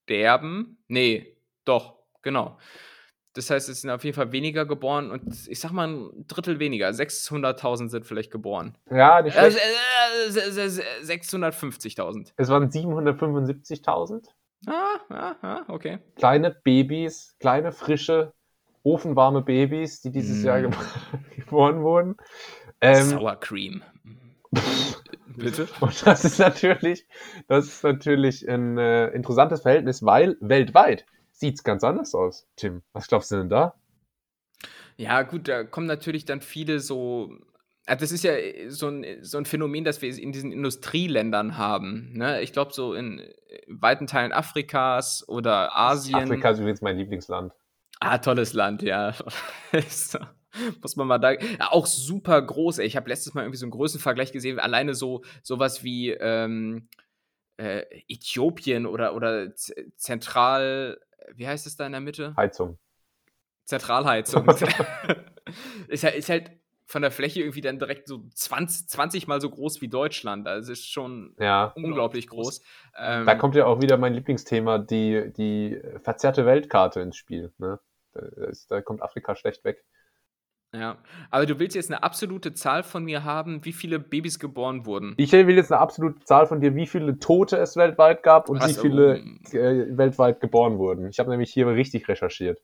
sterben. Nee, doch, genau. Das heißt, es sind auf jeden Fall weniger geboren und ich sag mal ein Drittel weniger. 600.000 sind vielleicht geboren. Ja, nicht schlecht. Äh, äh, 650.000. Es waren 775.000. Ah, ah, ah, okay. Kleine Babys, kleine, frische ofenwarme Babys, die dieses mm. Jahr ge geboren wurden. Ähm, Sour Cream. Bitte? Und das ist natürlich, das ist natürlich ein äh, interessantes Verhältnis, weil weltweit sieht es ganz anders aus. Tim, was glaubst du denn da? Ja, gut, da kommen natürlich dann viele so. Also das ist ja so ein, so ein Phänomen, das wir in diesen Industrieländern haben. Ne? Ich glaube, so in weiten Teilen Afrikas oder Asien. Afrika ist übrigens mein Lieblingsland. Ah, tolles Land, ja. Muss man mal da. Auch super groß, ey. Ich habe letztes Mal irgendwie so einen Größenvergleich gesehen, alleine so sowas wie ähm, äh, Äthiopien oder, oder Zentral. Wie heißt es da in der Mitte? Heizung. Zentralheizung. ist, halt, ist halt von der Fläche irgendwie dann direkt so 20, 20 mal so groß wie Deutschland. Also ist schon ja. unglaublich groß. Ähm, da kommt ja auch wieder mein Lieblingsthema, die, die verzerrte Weltkarte ins Spiel. Ne? Da, ist, da kommt Afrika schlecht weg. Ja, aber du willst jetzt eine absolute Zahl von mir haben, wie viele Babys geboren wurden. Ich will jetzt eine absolute Zahl von dir, wie viele Tote es weltweit gab und Was, wie viele oh. äh, weltweit geboren wurden. Ich habe nämlich hier richtig recherchiert.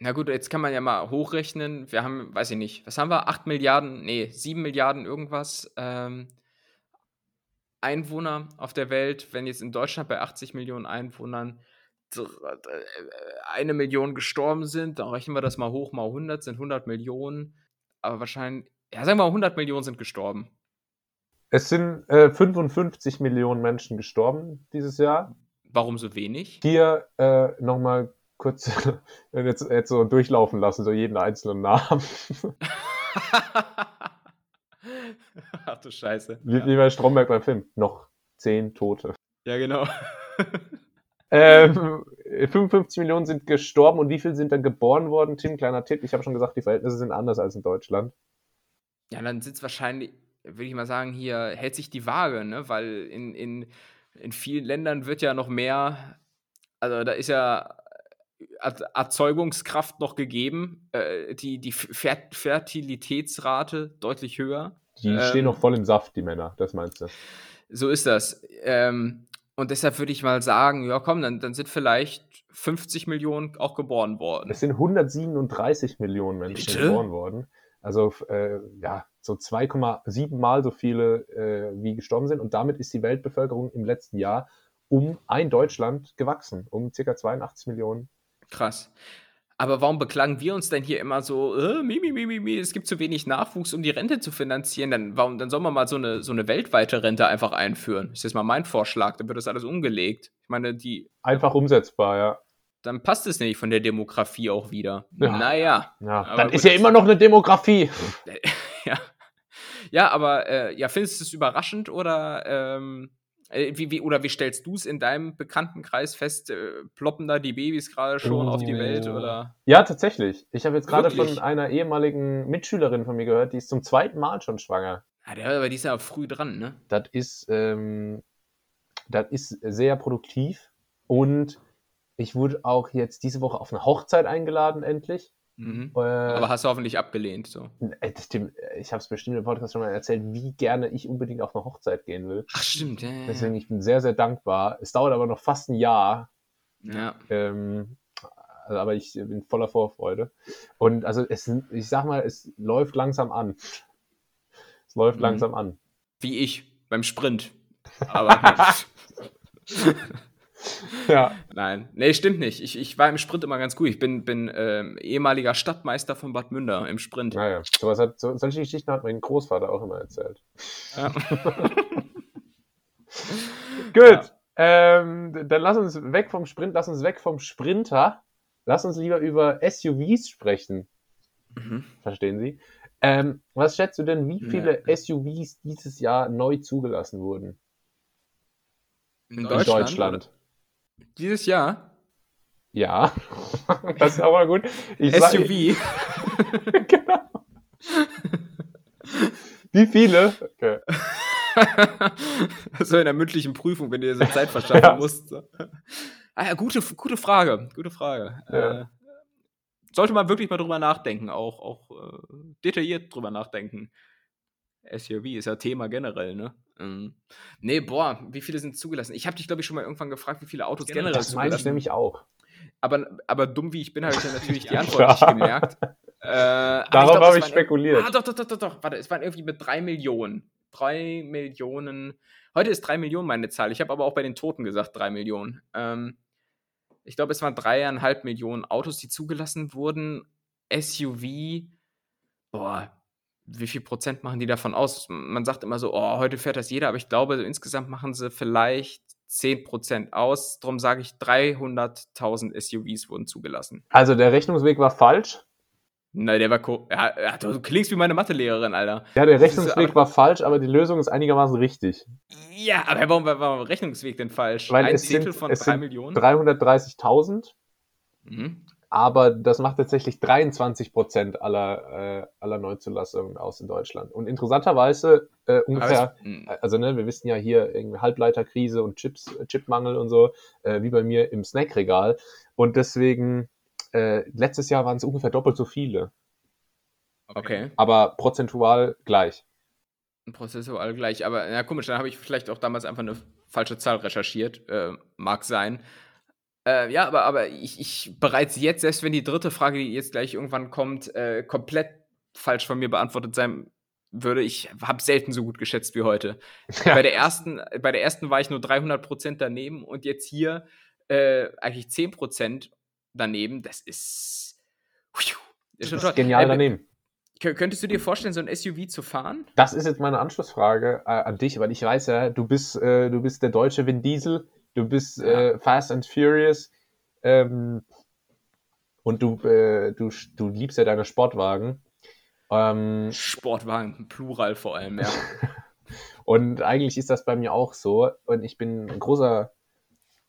Na gut, jetzt kann man ja mal hochrechnen. Wir haben, weiß ich nicht, was haben wir? 8 Milliarden, nee, 7 Milliarden irgendwas ähm, Einwohner auf der Welt. Wenn jetzt in Deutschland bei 80 Millionen Einwohnern äh, eine Million gestorben sind, dann rechnen wir das mal hoch, mal 100, sind 100 Millionen. Aber wahrscheinlich, ja, sagen wir mal, 100 Millionen sind gestorben. Es sind äh, 55 Millionen Menschen gestorben dieses Jahr. Warum so wenig? Hier äh, nochmal kurz jetzt, jetzt so durchlaufen lassen, so jeden einzelnen Namen. Ach du Scheiße. Wie, ja. wie bei Stromberg beim Film. Noch zehn Tote. Ja, genau. ähm, 55 Millionen sind gestorben und wie viel sind dann geboren worden? Tim, kleiner Tipp. Ich habe schon gesagt, die Verhältnisse sind anders als in Deutschland. Ja, dann es wahrscheinlich, würde ich mal sagen, hier hält sich die Waage, ne? Weil in, in, in vielen Ländern wird ja noch mehr, also da ist ja Erzeugungskraft noch gegeben, äh, die, die Fertilitätsrate deutlich höher. Die ähm, stehen noch voll im Saft, die Männer, das meinst du? So ist das. Ähm, und deshalb würde ich mal sagen, ja komm, dann, dann sind vielleicht 50 Millionen auch geboren worden. Es sind 137 Millionen Menschen Bitte? geboren worden. Also äh, ja, so 2,7 Mal so viele äh, wie gestorben sind. Und damit ist die Weltbevölkerung im letzten Jahr um ein Deutschland gewachsen, um ca. 82 Millionen Krass. Aber warum beklagen wir uns denn hier immer so, äh, mi, mi, mi, mi, es gibt zu wenig Nachwuchs, um die Rente zu finanzieren? Dann, warum, dann soll man mal so eine, so eine weltweite Rente einfach einführen. Das ist jetzt mal mein Vorschlag, dann wird das alles umgelegt. Ich meine, die. Einfach umsetzbar, ja. dann passt es nämlich von der Demografie auch wieder. Ja. Naja. Ja, dann ist ja immer noch eine Demografie. ja. Ja, aber äh, ja, findest du es überraschend oder ähm, äh, wie, wie, oder wie stellst du es in deinem Bekanntenkreis fest? Äh, ploppen da die Babys gerade schon oh. auf die Welt? Oh. Oder? Ja, tatsächlich. Ich habe jetzt gerade von einer ehemaligen Mitschülerin von mir gehört, die ist zum zweiten Mal schon schwanger. Ja, der, aber die ist ja früh dran, ne? Das ist, ähm, das ist sehr produktiv und ich wurde auch jetzt diese Woche auf eine Hochzeit eingeladen, endlich. Mhm. Äh, Aber hast du hoffentlich abgelehnt. So. Stimmt, ich habe es bestimmt im Podcast schon mal erzählt, wie gerne ich unbedingt auf eine Hochzeit gehen will. Ach, stimmt, ja. Deswegen, ich bin sehr, sehr dankbar. Es dauert aber noch fast ein Jahr. Ja. Ähm, also, aber ich bin voller Vorfreude. Und also es, ich sag mal, es läuft langsam an. Es läuft mhm. langsam an. Wie ich beim Sprint. Aber. ja. Nein, nee, stimmt nicht. Ich, ich war im Sprint immer ganz gut. Ich bin, bin ähm, ehemaliger Stadtmeister von Bad Münder im Sprint. Naja, sowas hat, so, solche Geschichten hat mein Großvater auch immer erzählt. Ja. gut. Ja. Ähm, dann lass uns weg vom Sprint, lass uns weg vom Sprinter. Lass uns lieber über SUVs sprechen. Mhm. Verstehen Sie? Ähm, was schätzt du denn, wie viele ja. SUVs dieses Jahr neu zugelassen wurden? In, In Deutschland? Deutschland. Dieses Jahr? Ja, das ist aber gut. Ich SUV. Genau. Wie viele? Okay. so in der mündlichen Prüfung, wenn du dir so Zeit verschaffen ja. musst. Ah ja, gute, gute Frage. Gute Frage. Ja. Äh, sollte man wirklich mal drüber nachdenken, auch, auch äh, detailliert drüber nachdenken. SUV ist ja Thema generell, ne? Ähm, nee, boah, wie viele sind zugelassen? Ich habe dich, glaube ich, schon mal irgendwann gefragt, wie viele Autos genau, generell das zugelassen Das meine ich nämlich auch. Aber, aber dumm wie ich bin, habe ich ja natürlich die Antwort nicht gemerkt. Äh, Darauf habe ich spekuliert. Ah, doch, doch, doch, doch, doch. Warte, es waren irgendwie mit drei Millionen. Drei Millionen. Heute ist drei Millionen meine Zahl. Ich habe aber auch bei den Toten gesagt drei Millionen. Ähm, ich glaube, es waren dreieinhalb Millionen Autos, die zugelassen wurden. SUV, boah, wie viel Prozent machen die davon aus? Man sagt immer so, oh, heute fährt das jeder, aber ich glaube, so insgesamt machen sie vielleicht 10 Prozent aus. Darum sage ich, 300.000 SUVs wurden zugelassen. Also der Rechnungsweg war falsch? Nein, der war ja, ja, du klingst wie meine Mathelehrerin, Alter. Ja, der Rechnungsweg war falsch, aber die Lösung ist einigermaßen richtig. Ja, aber warum war der Rechnungsweg denn falsch? Weil Ein es Zehntel sind, von es 3 Millionen? 330.000. Mhm aber das macht tatsächlich 23 Prozent aller, äh, aller Neuzulassungen aus in Deutschland. Und interessanterweise äh, ungefähr, es, also ne, wir wissen ja hier irgendwie Halbleiterkrise und Chips, Chipmangel und so, äh, wie bei mir im Snackregal. Und deswegen, äh, letztes Jahr waren es ungefähr doppelt so viele. Okay. Aber prozentual gleich. Prozessual gleich, aber ja, komisch, dann habe ich vielleicht auch damals einfach eine falsche Zahl recherchiert. Äh, mag sein. Äh, ja, aber, aber ich, ich bereits jetzt, selbst wenn die dritte Frage, die jetzt gleich irgendwann kommt, äh, komplett falsch von mir beantwortet sein würde, ich habe selten so gut geschätzt wie heute. Ja. Bei, der ersten, bei der ersten war ich nur 300% daneben und jetzt hier äh, eigentlich 10% daneben. Das ist. Das ist genial äh, daneben. Könntest du dir vorstellen, so ein SUV zu fahren? Das ist jetzt meine Anschlussfrage äh, an dich, weil ich weiß ja, du bist, äh, du bist der deutsche Vin Diesel du bist äh, Fast and Furious ähm, und du, äh, du, du liebst ja deine Sportwagen. Ähm, Sportwagen, Plural vor allem, ja. und eigentlich ist das bei mir auch so. Und ich bin ein großer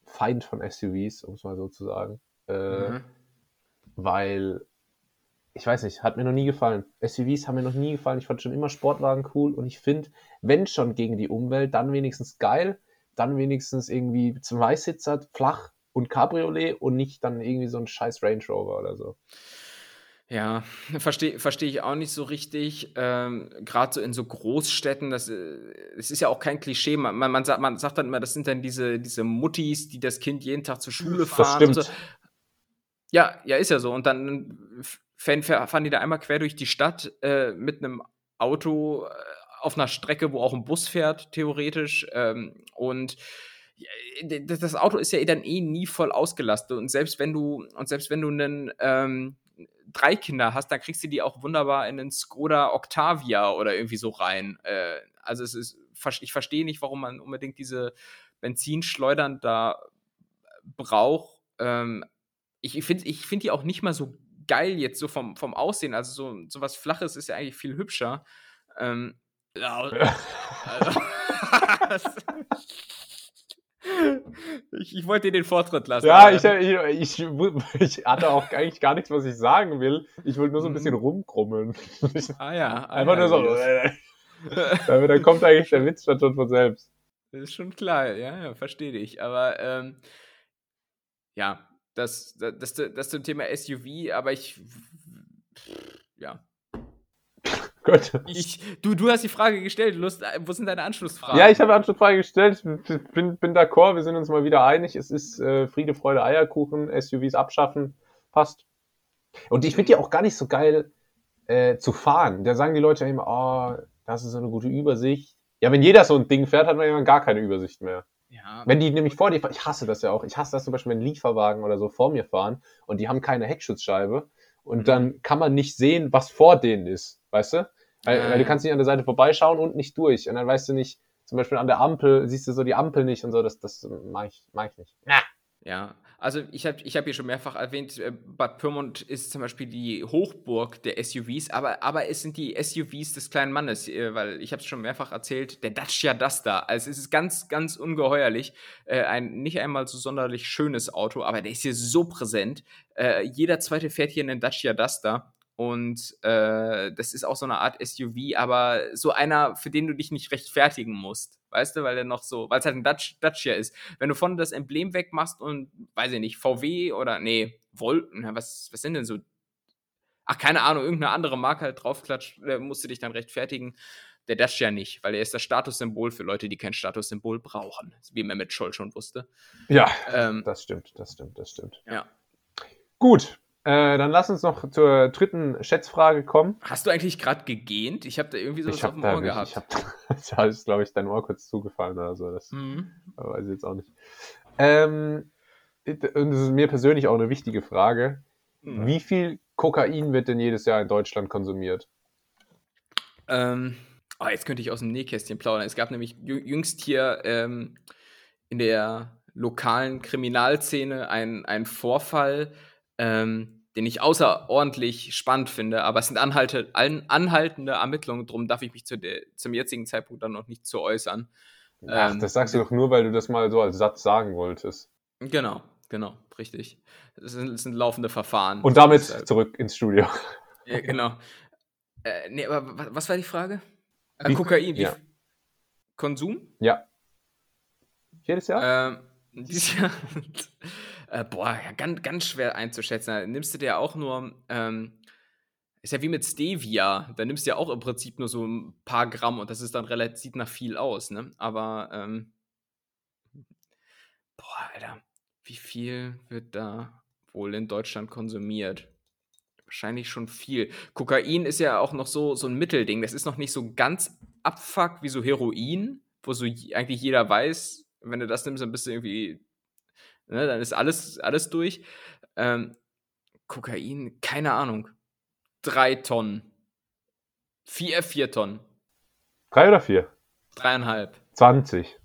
Feind von SUVs, um es mal so zu sagen. Äh, mhm. Weil, ich weiß nicht, hat mir noch nie gefallen. SUVs haben mir noch nie gefallen. Ich fand schon immer Sportwagen cool und ich finde, wenn schon gegen die Umwelt, dann wenigstens geil dann wenigstens irgendwie zum Weißsitzer flach und Cabriolet und nicht dann irgendwie so ein scheiß Range Rover oder so. Ja, verstehe versteh ich auch nicht so richtig. Ähm, Gerade so in so Großstädten, das, das ist ja auch kein Klischee. Man, man, man, sagt, man sagt dann immer, das sind dann diese, diese Muttis, die das Kind jeden Tag zur Schule fahren. Das stimmt. So. Ja, ja, ist ja so. Und dann fahren die da einmal quer durch die Stadt äh, mit einem Auto äh, auf einer Strecke, wo auch ein Bus fährt, theoretisch. Ähm, und das Auto ist ja dann eh nie voll ausgelastet. Und selbst wenn du, und selbst wenn du einen ähm, drei Kinder hast, dann kriegst du die auch wunderbar in einen Skoda Octavia oder irgendwie so rein. Äh, also es ist, ich verstehe nicht, warum man unbedingt diese Benzinschleudern da braucht. Ähm, ich finde ich find die auch nicht mal so geil jetzt so vom, vom Aussehen. Also so, so was Flaches ist ja eigentlich viel hübscher. Ähm, ja, also, ich, ich, wollte dir den Vortritt lassen. Ja, ich, ich, ich, hatte auch eigentlich gar nichts, was ich sagen will. Ich wollte nur so ein bisschen mhm. rumkrummeln. Ah ja. Ah, Einfach ja, nur so. dann kommt eigentlich der Witz schon von selbst. Das ist schon klar, ja, ja verstehe ich. Aber ähm, ja, das, das, das, das zum Thema SUV, aber ich. Ja. Gut. Ich, du, du hast die Frage gestellt, Lust, wo sind deine Anschlussfragen? Ja, ich habe eine Anschlussfrage gestellt. Ich bin, bin d'accord, wir sind uns mal wieder einig. Es ist äh, Friede, Freude, Eierkuchen, SUVs abschaffen, passt. Und ich finde die auch gar nicht so geil äh, zu fahren. Da sagen die Leute immer, oh, das ist so eine gute Übersicht. Ja, wenn jeder so ein Ding fährt, hat man ja gar keine Übersicht mehr. Ja. Wenn die nämlich vor dir fahren, ich hasse das ja auch. Ich hasse das zum Beispiel, wenn Lieferwagen oder so vor mir fahren und die haben keine Heckschutzscheibe und mhm. dann kann man nicht sehen, was vor denen ist, weißt du? Weil, äh. weil, du kannst nicht an der Seite vorbeischauen und nicht durch. Und dann weißt du nicht, zum Beispiel an der Ampel, siehst du so die Ampel nicht und so, das, das mag, ich, mag ich nicht. Na. Ja, also ich habe ich hab hier schon mehrfach erwähnt, äh, Bad Pyrmont ist zum Beispiel die Hochburg der SUVs, aber, aber es sind die SUVs des kleinen Mannes, äh, weil ich habe es schon mehrfach erzählt, der Dacia Duster. Also es ist ganz, ganz ungeheuerlich. Äh, ein nicht einmal so sonderlich schönes Auto, aber der ist hier so präsent. Jeder zweite fährt hier einen Dacia Duster. Und äh, das ist auch so eine Art SUV, aber so einer, für den du dich nicht rechtfertigen musst. Weißt du, weil der noch so, weil es halt ein Dutch, Dacia ist. Wenn du vorne das Emblem wegmachst und, weiß ich nicht, VW oder, nee, Volt, na, was, was sind denn so, ach, keine Ahnung, irgendeine andere Marke halt draufklatscht, äh, musst du dich dann rechtfertigen. Der Dacia nicht, weil er ist das Statussymbol für Leute, die kein Statussymbol brauchen, wie Mehmet Scholl schon wusste. Ja, ähm, das stimmt, das stimmt, das stimmt. Ja. Gut, äh, dann lass uns noch zur dritten Schätzfrage kommen. Hast du eigentlich gerade gegähnt? Ich habe da irgendwie sowas auf dem Ohr gehabt. Ich hab, da ist, glaube ich, dein Ohr kurz zugefallen oder so. Das mhm. weiß ich jetzt auch nicht. Ähm, und das ist mir persönlich auch eine wichtige Frage. Mhm. Wie viel Kokain wird denn jedes Jahr in Deutschland konsumiert? Ähm, oh, jetzt könnte ich aus dem Nähkästchen plaudern. Es gab nämlich jüngst hier ähm, in der lokalen Kriminalszene einen Vorfall, ähm, den ich außerordentlich spannend finde, aber es sind anhalte, anhaltende Ermittlungen, darum darf ich mich zu der, zum jetzigen Zeitpunkt dann noch nicht zu äußern. Ach, ähm, das sagst du doch nur, weil du das mal so als Satz sagen wolltest. Genau, genau, richtig. Das sind, sind laufende Verfahren. Und damit äh, zurück ins Studio. Ja, genau. Äh, nee, aber was war die Frage? Äh, Kokain, ja. Konsum? Ja. Jedes Jahr? Ähm, dieses Jahr. Äh, boah, ja, ganz, ganz schwer einzuschätzen. Da nimmst du dir auch nur, ähm, ist ja wie mit Stevia, da nimmst du ja auch im Prinzip nur so ein paar Gramm und das ist dann relativ, sieht nach viel aus, ne? Aber, ähm, boah, Alter, wie viel wird da wohl in Deutschland konsumiert? Wahrscheinlich schon viel. Kokain ist ja auch noch so, so ein Mittelding. Das ist noch nicht so ganz abfuck wie so Heroin, wo so eigentlich jeder weiß, wenn du das nimmst, dann bist du irgendwie Ne, dann ist alles, alles durch. Ähm, Kokain, keine Ahnung. Drei Tonnen. Vier, vier Tonnen. Drei oder vier? Dreieinhalb. 20.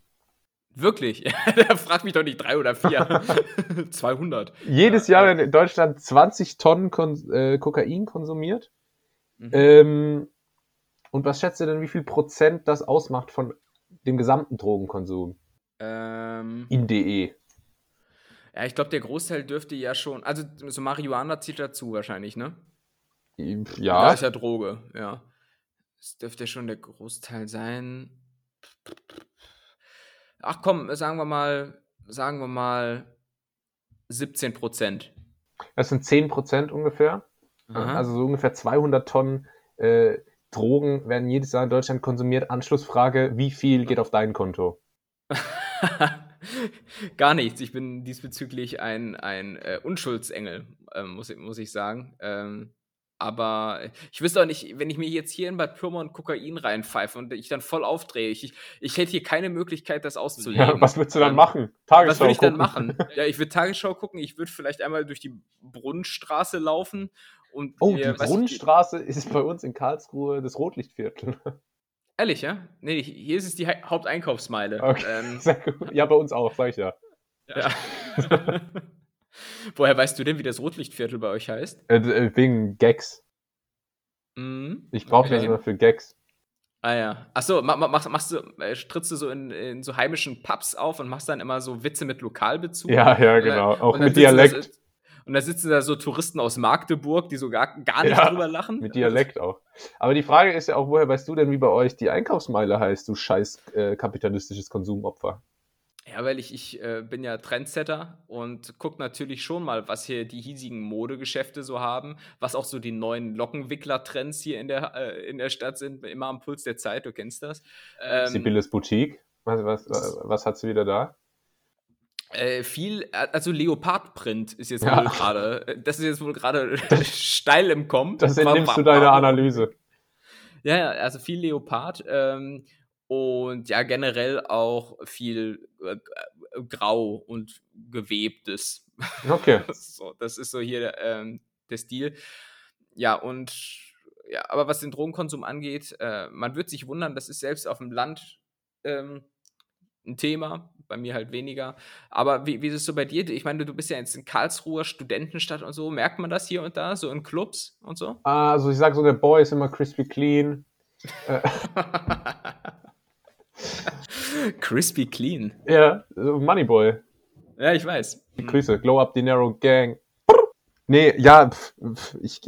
Wirklich? da fragt mich doch nicht drei oder vier. 200. Jedes Jahr in Deutschland 20 Tonnen Kon äh, Kokain konsumiert. Mhm. Ähm, und was schätzt du denn, wie viel Prozent das ausmacht von dem gesamten Drogenkonsum? Ähm, in DE. Ja, ich glaube, der Großteil dürfte ja schon. Also, so Marihuana zählt dazu wahrscheinlich, ne? Ja. Das ist ja Droge, ja. Das dürfte schon der Großteil sein. Ach komm, sagen wir mal, sagen wir mal 17 Prozent. Das sind 10 Prozent ungefähr. Aha. Also so ungefähr 200 Tonnen äh, Drogen werden jedes Jahr in Deutschland konsumiert. Anschlussfrage, wie viel geht auf dein Konto? Gar nichts. Ich bin diesbezüglich ein, ein äh, Unschuldsengel, äh, muss, muss ich sagen. Ähm, aber ich wüsste auch nicht, wenn ich mir jetzt hier in Bad Pyrmont Kokain reinpfeife und ich dann voll aufdrehe, ich, ich hätte hier keine Möglichkeit, das auszuleben. Ja, was würdest du dann ähm, machen? Tagesschau Was würde ich gucken. dann machen? Ja, ich würde Tagesschau gucken, ich würde vielleicht einmal durch die Brunnenstraße laufen und. Oh, die Brunnenstraße ist bei uns in Karlsruhe das Rotlichtviertel. Ehrlich, ja? Nee, hier ist es die Haupteinkaufsmeile. Okay. Ähm, ja, bei uns auch, sag ich ja. Ja. Woher weißt du denn, wie das Rotlichtviertel bei euch heißt? Äh, äh wegen Gags. Mhm. Ich brauche okay. das immer für Gags. Ah ja. Achso, mach, machst du, äh, trittst du so in, in, so heimischen Pubs auf und machst dann immer so Witze mit Lokalbezug? Ja, ja, genau. Auch mit Dialekt. Das, und da sitzen da so Touristen aus Magdeburg, die so gar, gar nicht ja, drüber lachen. Mit Dialekt auch. Aber die Frage ist ja auch, woher weißt du denn, wie bei euch die Einkaufsmeile heißt, du scheiß äh, kapitalistisches Konsumopfer? Ja, weil ich, ich äh, bin ja Trendsetter und gucke natürlich schon mal, was hier die hiesigen Modegeschäfte so haben, was auch so die neuen Lockenwickler-Trends hier in der, äh, in der Stadt sind, immer am Puls der Zeit, du kennst das. Ähm, Sibylles Boutique, was, was, was hat sie wieder da? Äh, viel, also Leopardprint ist jetzt ja. wohl gerade, das ist jetzt wohl gerade steil im Kommen. Das entnimmst du deiner Analyse. Ja, ja, also viel Leopard ähm, und ja, generell auch viel äh, Grau und Gewebtes. Okay. so, das ist so hier ähm, der Stil. Ja, und ja, aber was den Drogenkonsum angeht, äh, man wird sich wundern, das ist selbst auf dem Land ähm, ein Thema, bei mir halt weniger. Aber wie, wie ist es so bei dir? Ich meine, du bist ja jetzt in Karlsruher Studentenstadt und so. Merkt man das hier und da, so in Clubs und so? Also ich sag so, der Boy ist immer crispy clean. Crispy clean? Ja, Moneyboy. Ja, ich weiß. Die Grüße, Glow Up Dinero Gang. Nee, ja, ich,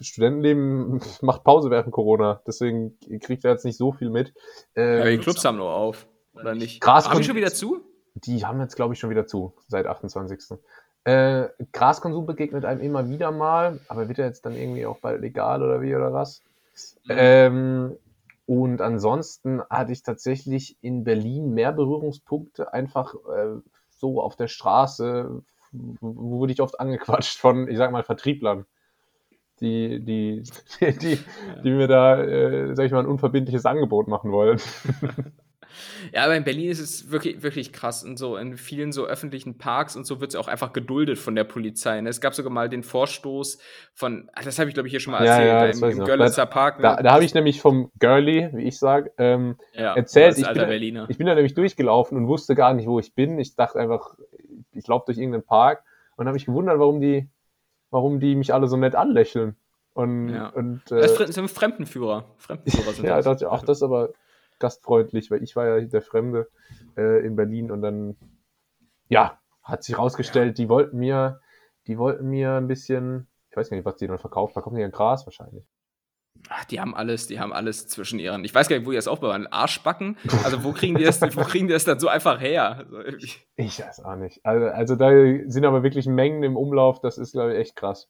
Studentenleben macht Pause während Corona, deswegen kriegt er jetzt nicht so viel mit. Ähm, Aber die Clubs haben nur auf. Oder nicht? Gras haben die schon wieder zu? Die haben jetzt, glaube ich, schon wieder zu, seit 28. Äh, Graskonsum begegnet einem immer wieder mal, aber wird er jetzt dann irgendwie auch bald legal oder wie oder was? Mhm. Ähm, und ansonsten hatte ich tatsächlich in Berlin mehr Berührungspunkte, einfach äh, so auf der Straße, wo wurde ich oft angequatscht von, ich sag mal, Vertrieblern, die, die, die, die, die mir da, äh, sag ich mal, ein unverbindliches Angebot machen wollen. Ja, aber in Berlin ist es wirklich, wirklich krass und so in vielen so öffentlichen Parks und so wird es auch einfach geduldet von der Polizei. Ne? Es gab sogar mal den Vorstoß von, das habe ich glaube ich hier schon mal erzählt, ja, ja, im, im Görlitzer Park. Ne? Da, da habe ich nämlich vom Girlie, wie ich sage, ähm, ja, erzählt. Ich bin, ich bin da nämlich durchgelaufen und wusste gar nicht, wo ich bin. Ich dachte einfach, ich laufe durch irgendeinen Park und habe mich gewundert, warum die, warum die mich alle so nett anlächeln. Und, ja. und äh, das sind Fremdenführer. Fremdenführer sind ja, das. dachte ich, ach, das ist aber gastfreundlich, weil ich war ja der Fremde äh, in Berlin und dann, ja, hat sich rausgestellt, die wollten mir, die wollten mir ein bisschen, ich weiß gar nicht, was die dann verkauft, verkaufen die ja Gras wahrscheinlich. Ach, die haben alles, die haben alles zwischen ihren. Ich weiß gar nicht, wo die das aufbewahren. Arschbacken? Also wo kriegen die das, wo kriegen die das dann so einfach her? Also, ich weiß auch nicht. Also, also da sind aber wirklich Mengen im Umlauf, das ist, glaube ich, echt krass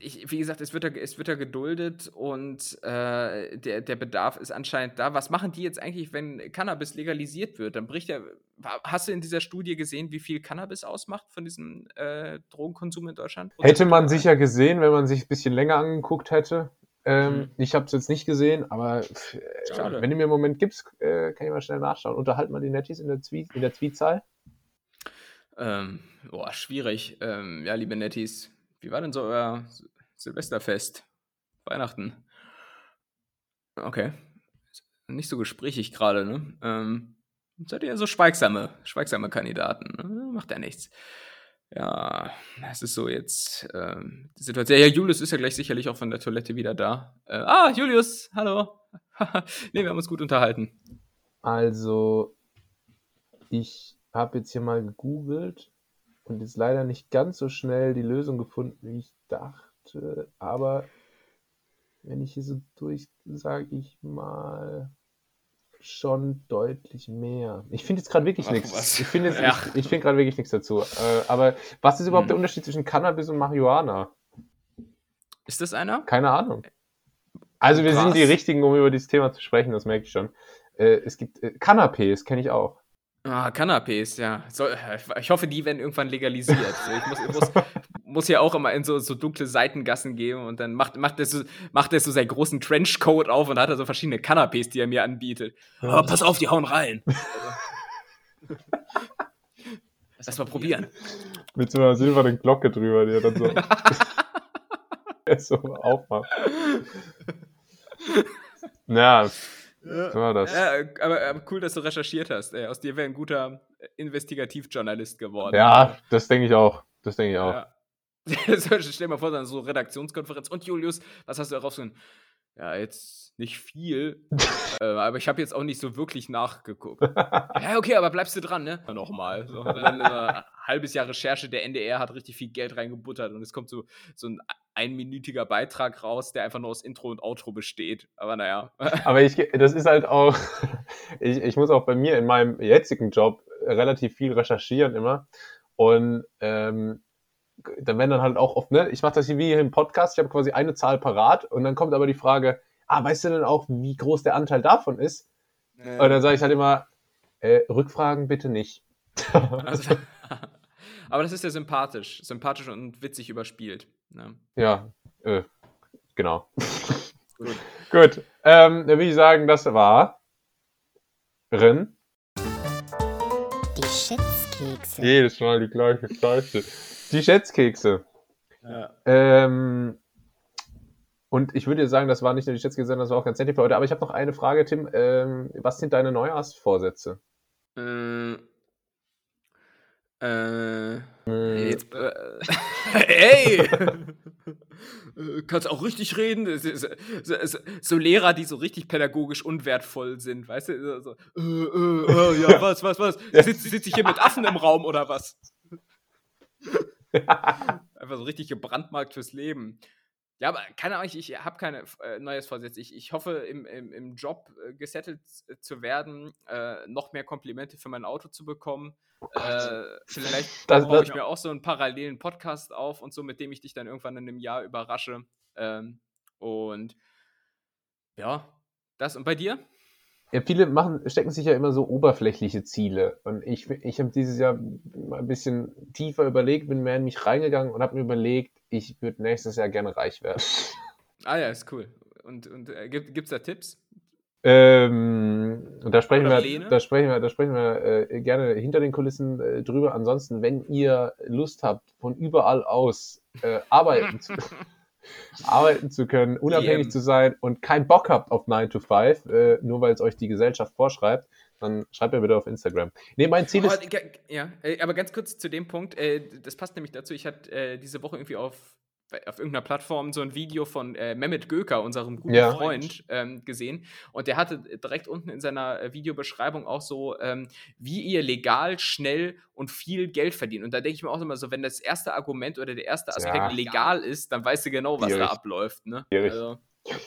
ich, wie gesagt, es wird da, es wird da geduldet und äh, der, der Bedarf ist anscheinend da. Was machen die jetzt eigentlich, wenn Cannabis legalisiert wird? Dann bricht ja. Hast du in dieser Studie gesehen, wie viel Cannabis ausmacht von diesem äh, Drogenkonsum in Deutschland? Hätte man sicher gesehen, wenn man sich ein bisschen länger angeguckt hätte. Ähm, mhm. Ich habe es jetzt nicht gesehen, aber äh, wenn du mir einen Moment gibst, äh, kann ich mal schnell nachschauen. Unterhalten wir die Netties in der, Zwie in der Tweetzahl? Ähm, boah, schwierig. Ähm, ja, liebe Netties, wie war denn so euer Silvesterfest? Weihnachten? Okay. Nicht so gesprächig gerade, ne? Ähm, seid ihr so schweigsame, schweigsame Kandidaten. Ne? Macht ja nichts. Ja, es ist so jetzt ähm, die Situation. Ja, Julius ist ja gleich sicherlich auch von der Toilette wieder da. Äh, ah, Julius, hallo. ne, wir haben uns gut unterhalten. Also, ich habe jetzt hier mal gegoogelt und jetzt leider nicht ganz so schnell die Lösung gefunden, wie ich dachte. Aber wenn ich hier so durch, sage ich mal, schon deutlich mehr. Ich finde jetzt gerade wirklich nichts. Ich finde ja. ich, ich find gerade wirklich nichts dazu. Äh, aber was ist überhaupt hm. der Unterschied zwischen Cannabis und Marihuana? Ist das einer? Keine Ahnung. Also wir Krass. sind die Richtigen, um über dieses Thema zu sprechen, das merke ich schon. Äh, es gibt äh, Canapés, kenne ich auch. Ah, Canapés, ja. So, ich hoffe, die werden irgendwann legalisiert. So, ich muss, muss, muss, ja auch immer in so, so, dunkle Seitengassen gehen und dann macht, macht, er so, macht er so seinen großen Trenchcoat auf und hat da so verschiedene Canapés, die er mir anbietet. Oh, pass auf, die hauen rein. Lass mal probieren. Mit so einer silbernen Glocke drüber, die er dann so, so aufmacht. Ja, so war das. Ja, aber, aber, cool, dass du recherchiert hast. Ey. Aus dir wäre ein guter Investigativjournalist geworden. Ja, das denke ich auch. Das denke ich auch. Ja. Stell dir mal vor, dann so Redaktionskonferenz. Und Julius, was hast du darauf so? Ja, jetzt nicht viel, äh, aber ich habe jetzt auch nicht so wirklich nachgeguckt. ja, okay, aber bleibst du dran, ne? Nochmal. So, dann ein halbes Jahr Recherche, der NDR hat richtig viel Geld reingebuttert und es kommt so, so ein einminütiger Beitrag raus, der einfach nur aus Intro und Outro besteht. Aber naja. aber ich, das ist halt auch, ich, ich muss auch bei mir in meinem jetzigen Job relativ viel recherchieren immer. Und ähm, dann werden dann halt auch oft, ne, ich mache das hier wie hier im Podcast, ich habe quasi eine Zahl parat und dann kommt aber die Frage, ah, weißt du denn auch, wie groß der Anteil davon ist? Äh. Und dann sage ich halt immer, äh, Rückfragen bitte nicht. Also, aber das ist ja sympathisch, sympathisch und witzig überspielt. Ne? Ja, äh, genau. Gut. Gut, ähm, dann würde ich sagen, das war Rin. Die Schätzkekse. Jedes Mal die gleiche Scheiße. Die Schätzkekse. Ja. Ähm, und ich würde sagen, das war nicht nur die Schätzkekse, sondern das war auch ganz nett für heute. Aber ich habe noch eine Frage, Tim. Ähm, was sind deine Neujahrsvorsätze? Äh, äh, äh, jetzt, äh, ey! Kannst auch richtig reden. So, so, so, Lehrer, die so richtig pädagogisch unwertvoll sind, weißt du? So, äh, äh, äh ja, was, was, was? Sitze sitz ich hier mit Affen im Raum oder was? Einfach so richtig gebrandmarkt fürs Leben. Ja, aber keine Ahnung, ich, ich habe keine äh, neues Vorsatz. Ich, ich hoffe, im, im, im Job äh, gesettelt äh, zu werden, äh, noch mehr Komplimente für mein Auto zu bekommen. Äh, vielleicht baue ich mir auch so einen parallelen Podcast auf und so, mit dem ich dich dann irgendwann in einem Jahr überrasche. Ähm, und ja, das. Und bei dir? Ja, viele machen, stecken sich ja immer so oberflächliche Ziele. Und ich, ich habe dieses Jahr mal ein bisschen tiefer überlegt, bin mehr in mich reingegangen und habe mir überlegt, ich würde nächstes Jahr gerne reich werden. Ah ja, ist cool. Und, und äh, gibt es da Tipps? Ähm, da sprechen wir, da sprechen wir, da sprechen wir äh, gerne hinter den Kulissen äh, drüber. Ansonsten, wenn ihr Lust habt, von überall aus äh, arbeiten zu arbeiten zu können, unabhängig DM. zu sein und keinen Bock habt auf 9 to 5, äh, nur weil es euch die Gesellschaft vorschreibt, dann schreibt mir bitte auf Instagram. Nee, mein Ziel ist. ja, äh, aber ganz kurz zu dem Punkt, äh, das passt nämlich dazu, ich hatte äh, diese Woche irgendwie auf auf irgendeiner Plattform so ein Video von äh, Mehmet Göker, unserem guten ja. Freund, ähm, gesehen. Und der hatte direkt unten in seiner äh, Videobeschreibung auch so, ähm, wie ihr legal, schnell und viel Geld verdient. Und da denke ich mir auch immer so, wenn das erste Argument oder der erste Aspekt ja. legal ist, dann weißt du genau, was Schwierig. da abläuft. Ne? Also,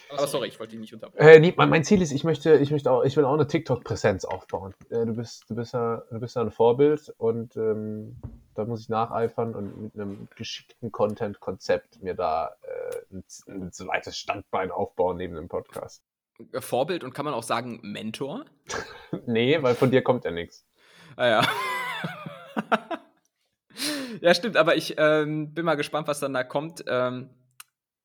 aber sorry, ich wollte dich nicht unterbrechen. Äh, nee, mein, Ziel ist, ich möchte, ich möchte auch, ich will auch eine TikTok-Präsenz aufbauen. Äh, du bist, du bist ja, du bist ja ein Vorbild und ähm, da muss ich nacheifern und mit einem geschickten Content-Konzept mir da äh, ein, ein zweites Standbein aufbauen neben dem Podcast. Vorbild und kann man auch sagen Mentor? nee, weil von dir kommt ja nichts. Ah ja. ja, stimmt, aber ich ähm, bin mal gespannt, was dann da kommt. Ähm,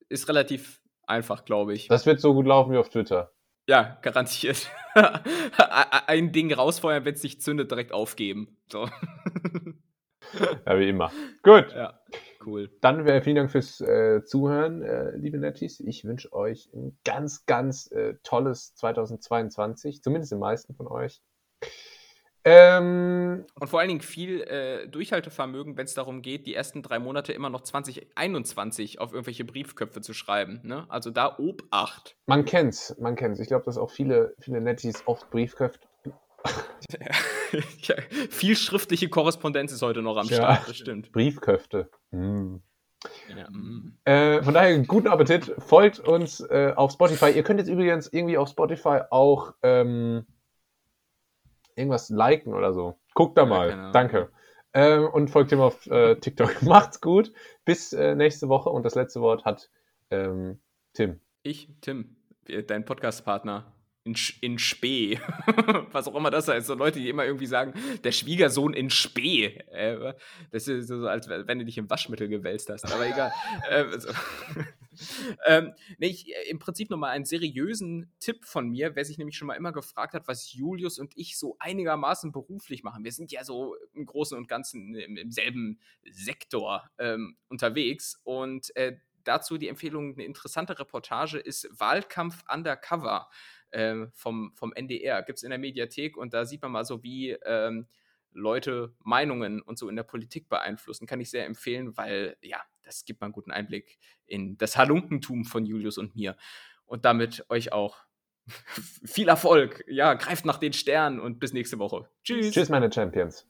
ist relativ einfach, glaube ich. Das wird so gut laufen wie auf Twitter. Ja, garantiert. Ein Ding rausfeuern, wenn es nicht zündet, direkt aufgeben. So. Ja, wie immer. Gut. Ja, cool. Dann äh, vielen Dank fürs äh, Zuhören, äh, liebe Netties. Ich wünsche euch ein ganz, ganz äh, tolles 2022, zumindest den meisten von euch. Ähm, und vor allen Dingen viel äh, Durchhaltevermögen, wenn es darum geht, die ersten drei Monate immer noch 2021 auf irgendwelche Briefköpfe zu schreiben. Ne? Also da Obacht. Man kennt's, man kennt's. Ich glaube, dass auch viele, viele Netties oft Briefköpfe, ja, viel schriftliche Korrespondenz ist heute noch am ja, Start, das stimmt. Briefköfte. Mm. Ja, mm. Äh, von daher guten Appetit. Folgt uns äh, auf Spotify. Ihr könnt jetzt übrigens irgendwie auf Spotify auch ähm, irgendwas liken oder so. Guckt da mal. Genau. Danke. Ähm, und folgt ihm auf äh, TikTok. Macht's gut. Bis äh, nächste Woche. Und das letzte Wort hat ähm, Tim. Ich, Tim, dein Podcastpartner in, in Spee. Was auch immer das heißt. So Leute, die immer irgendwie sagen, der Schwiegersohn in Spee. Äh, das ist so, als wenn du dich im Waschmittel gewälzt hast. Aber egal. äh, so. ähm, nee, ich, äh, Im Prinzip nochmal einen seriösen Tipp von mir, wer sich nämlich schon mal immer gefragt hat, was Julius und ich so einigermaßen beruflich machen. Wir sind ja so im Großen und Ganzen im, im selben Sektor ähm, unterwegs und äh, dazu die Empfehlung, eine interessante Reportage ist Wahlkampf Undercover ähm, vom, vom NDR. Gibt es in der Mediathek und da sieht man mal so, wie ähm, Leute Meinungen und so in der Politik beeinflussen, kann ich sehr empfehlen, weil ja, das gibt mal einen guten Einblick in das Halunkentum von Julius und mir. Und damit euch auch viel Erfolg. Ja, greift nach den Sternen und bis nächste Woche. Tschüss. Tschüss, meine Champions.